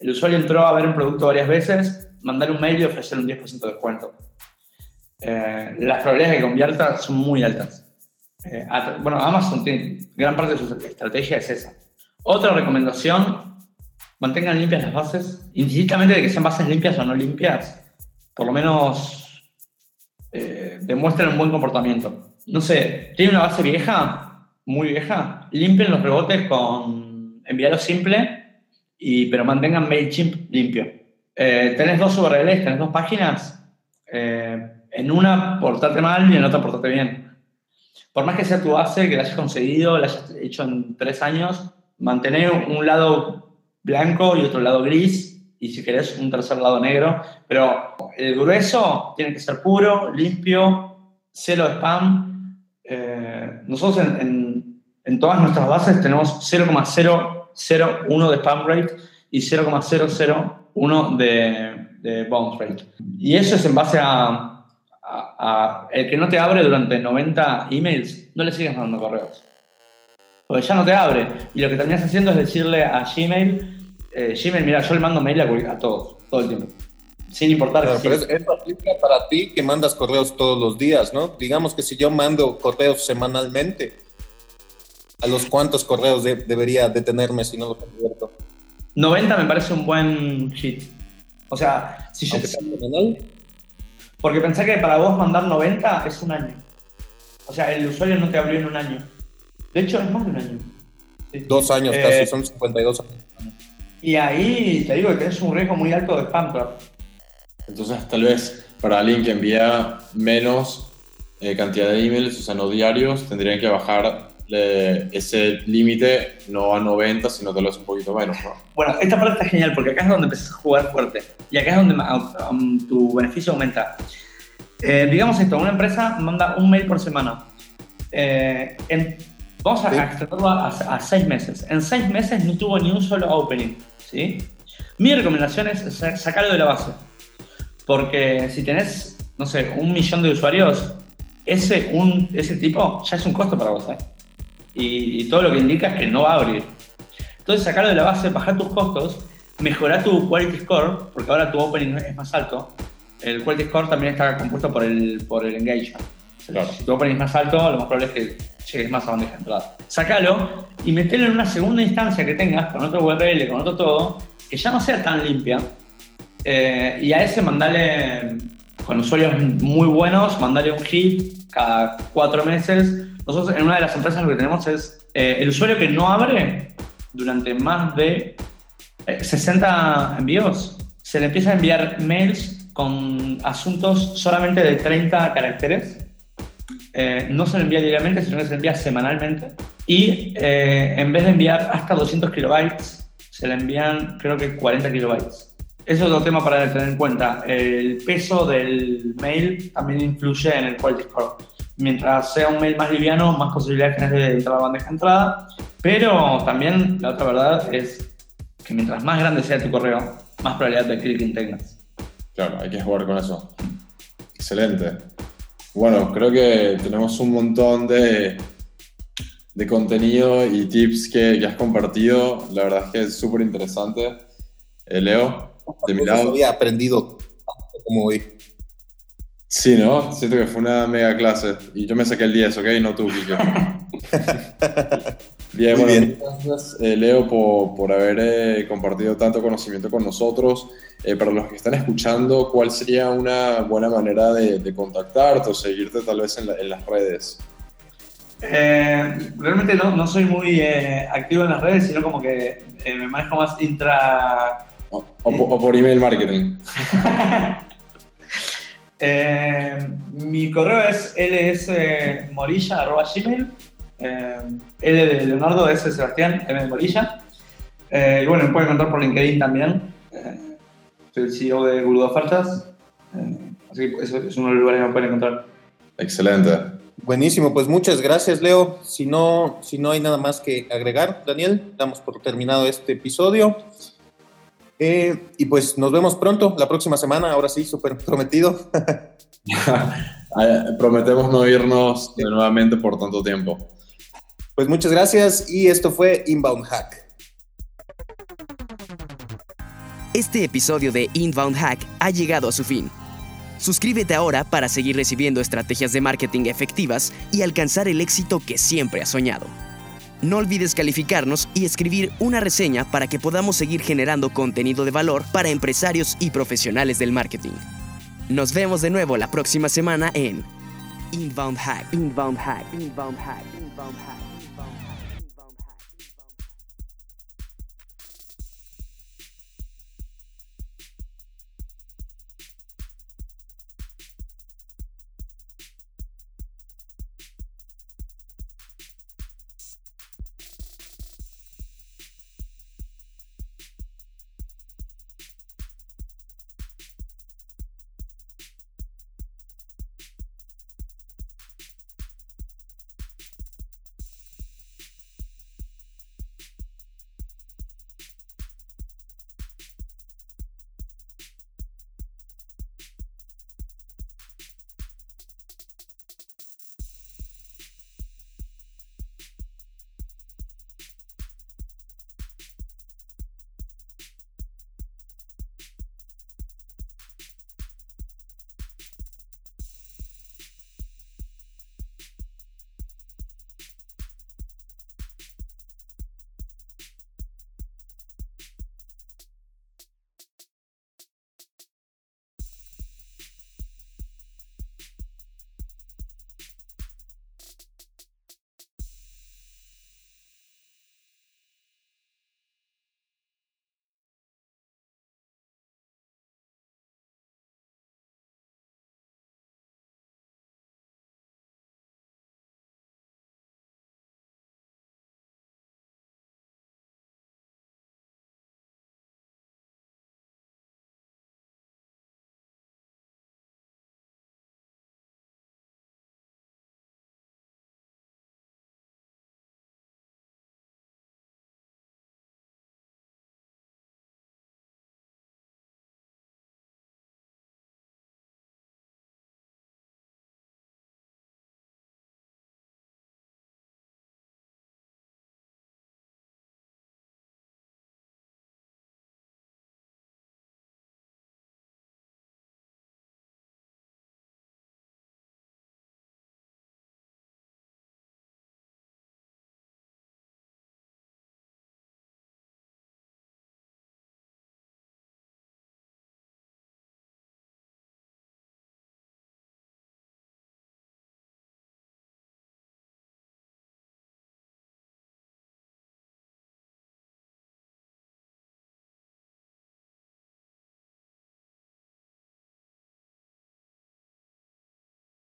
el usuario entró a ver un producto varias veces, mandar un mail y ofrecer un 10% de descuento. Eh, las probabilidades de que convierta son muy altas. Eh, bueno, Amazon tiene, gran parte de su estrategia es esa. Otra recomendación, mantengan limpias las bases, indistintamente de que sean bases limpias o no limpias, por lo menos eh, demuestren un buen comportamiento. No sé, tiene una base vieja, muy vieja, limpien los rebotes con enviarlo simple, y, pero mantengan MailChimp limpio. Eh, tenés dos URLs, tenés dos páginas, eh, en una portate mal y en otra portate bien. Por más que sea tu base, que la hayas conseguido, la hayas hecho en tres años, mantener un lado blanco y otro lado gris, y si querés un tercer lado negro, pero el grueso tiene que ser puro, limpio, cero spam. Eh, nosotros en, en- en todas nuestras bases tenemos 0,001 de spam rate y 0,001 de, de bounce rate. Y eso es en base a, a- a el que no te abre durante 90 emails, no le sigas mandando correos. Porque ya no te abre. Y lo que terminas haciendo es decirle a Gmail, eh, Gmail, mira, yo le mando mail a, a todos, todo el tiempo. Sin importar Claro, pero es- eso aplica para ti que mandas correos todos los días, ¿no? Digamos que si yo mando correos semanalmente, ¿a los cuántos correos de- debería detenerme si no los convierto? 90 me parece un buen hit. O sea, si yo, sea semanal, porque pensé que para vos mandar 90 es un año. O sea, el usuario no te abrió en un año. De hecho, es más de un año. Sí. dos años Eh, casi, son 52 años. Y ahí te digo que tenés un riesgo muy alto de spam trap. Entonces, tal vez para alguien que envía menos eh, cantidad de emails, o sea, no diarios, tendrían que bajar eh, ese límite no a 90, sino tal vez un poquito menos, ¿no? Bueno, esta parte está genial porque acá es donde empezás a jugar fuerte. Y acá es donde um, tu beneficio aumenta. Eh, digamos esto, una empresa manda un mail por semana. Eh, en- vamos a, Sí. extenderlo a, a seis meses. En seis meses no tuvo ni un solo opening. ¿sí? Mi recomendación es sa- sacarlo de la base. Porque si tenés, no sé, un millón de usuarios, ese, un, ese tipo ya es un costo para vos. ¿eh? Y, todo lo que indica es que no va a abrir. Entonces, sacarlo de la base, bajar tus costos, mejorar tu quality score, porque ahora tu opening es más alto. El quality score también está compuesto por el, por el engagement. Claro. Si tu opening es más alto, lo más probable es que llegues más a bandeja de entrada. Sácalo y metelo en una segunda instancia que tengas con otro URL, con otro todo, que ya no sea tan limpia. Eh, y a ese mandale, con usuarios muy buenos, mandale un hit cada cuatro meses. Nosotros en una de las empresas lo que tenemos es eh, el usuario que no abre durante más de 60 eh, envíos, se le empieza a enviar mails con asuntos solamente de 30 caracteres eh, no se le envía diariamente, sino que se le envía semanalmente. Y eh, en vez de enviar hasta 200 kilobytes, se le envían creo que 40 kilobytes. Eso es otro tema para tener en cuenta. El peso del mail también influye en el quality score. Mientras sea un mail más liviano, más posibilidades tienes de entrar a la bandeja de entrada. Pero también la otra verdad es que mientras más grande sea tu correo, más probabilidad de clic tengas. Claro, hay que jugar con eso. Excelente. Bueno, creo que tenemos un montón de, de contenido y tips que, que, has compartido. La verdad es que es súper interesante. Eh, Leo, de mi lado. Había aprendido como hoy. Sí, ¿no? Siento que fue una mega clase. Y yo me saqué el 10, ¿ok? No tú, Kike. bien, bueno, bien. gracias, eh, Leo, por, por haber eh, compartido tanto conocimiento con nosotros. Eh, para los que están escuchando, ¿cuál sería una buena manera de, contactarte o seguirte tal vez en, las redes? Eh, realmente no, no, soy muy eh, activo en las redes, sino como que me manejo más intra... O, por email marketing. mi correo es lsmorilla.gmail L de Leonardo, S de Sebastián, M de Morilla. y bueno, me pueden encontrar por LinkedIn también soy el CEO de Google Ofertas. Eh, así que eso es uno de los lugares que me pueden encontrar. Excelente. Buenísimo, pues muchas gracias, Leo. Si no, si no hay nada más que agregar, Daniel, damos por terminado este episodio. Eh, y pues nos vemos pronto, la próxima semana, ahora sí, súper prometido. Prometemos no irnos nuevamente por tanto tiempo. Pues muchas gracias y esto fue Inbound Hack. Este episodio de Inbound Hack ha llegado a su fin. Suscríbete ahora para seguir recibiendo estrategias de marketing efectivas y alcanzar el éxito que siempre has soñado. No olvides calificarnos y escribir una reseña para que podamos seguir generando contenido de valor para empresarios y profesionales del marketing. Nos vemos de nuevo la próxima semana en Inbound Hack. Inbound Hack. Inbound Hack. Inbound Hack.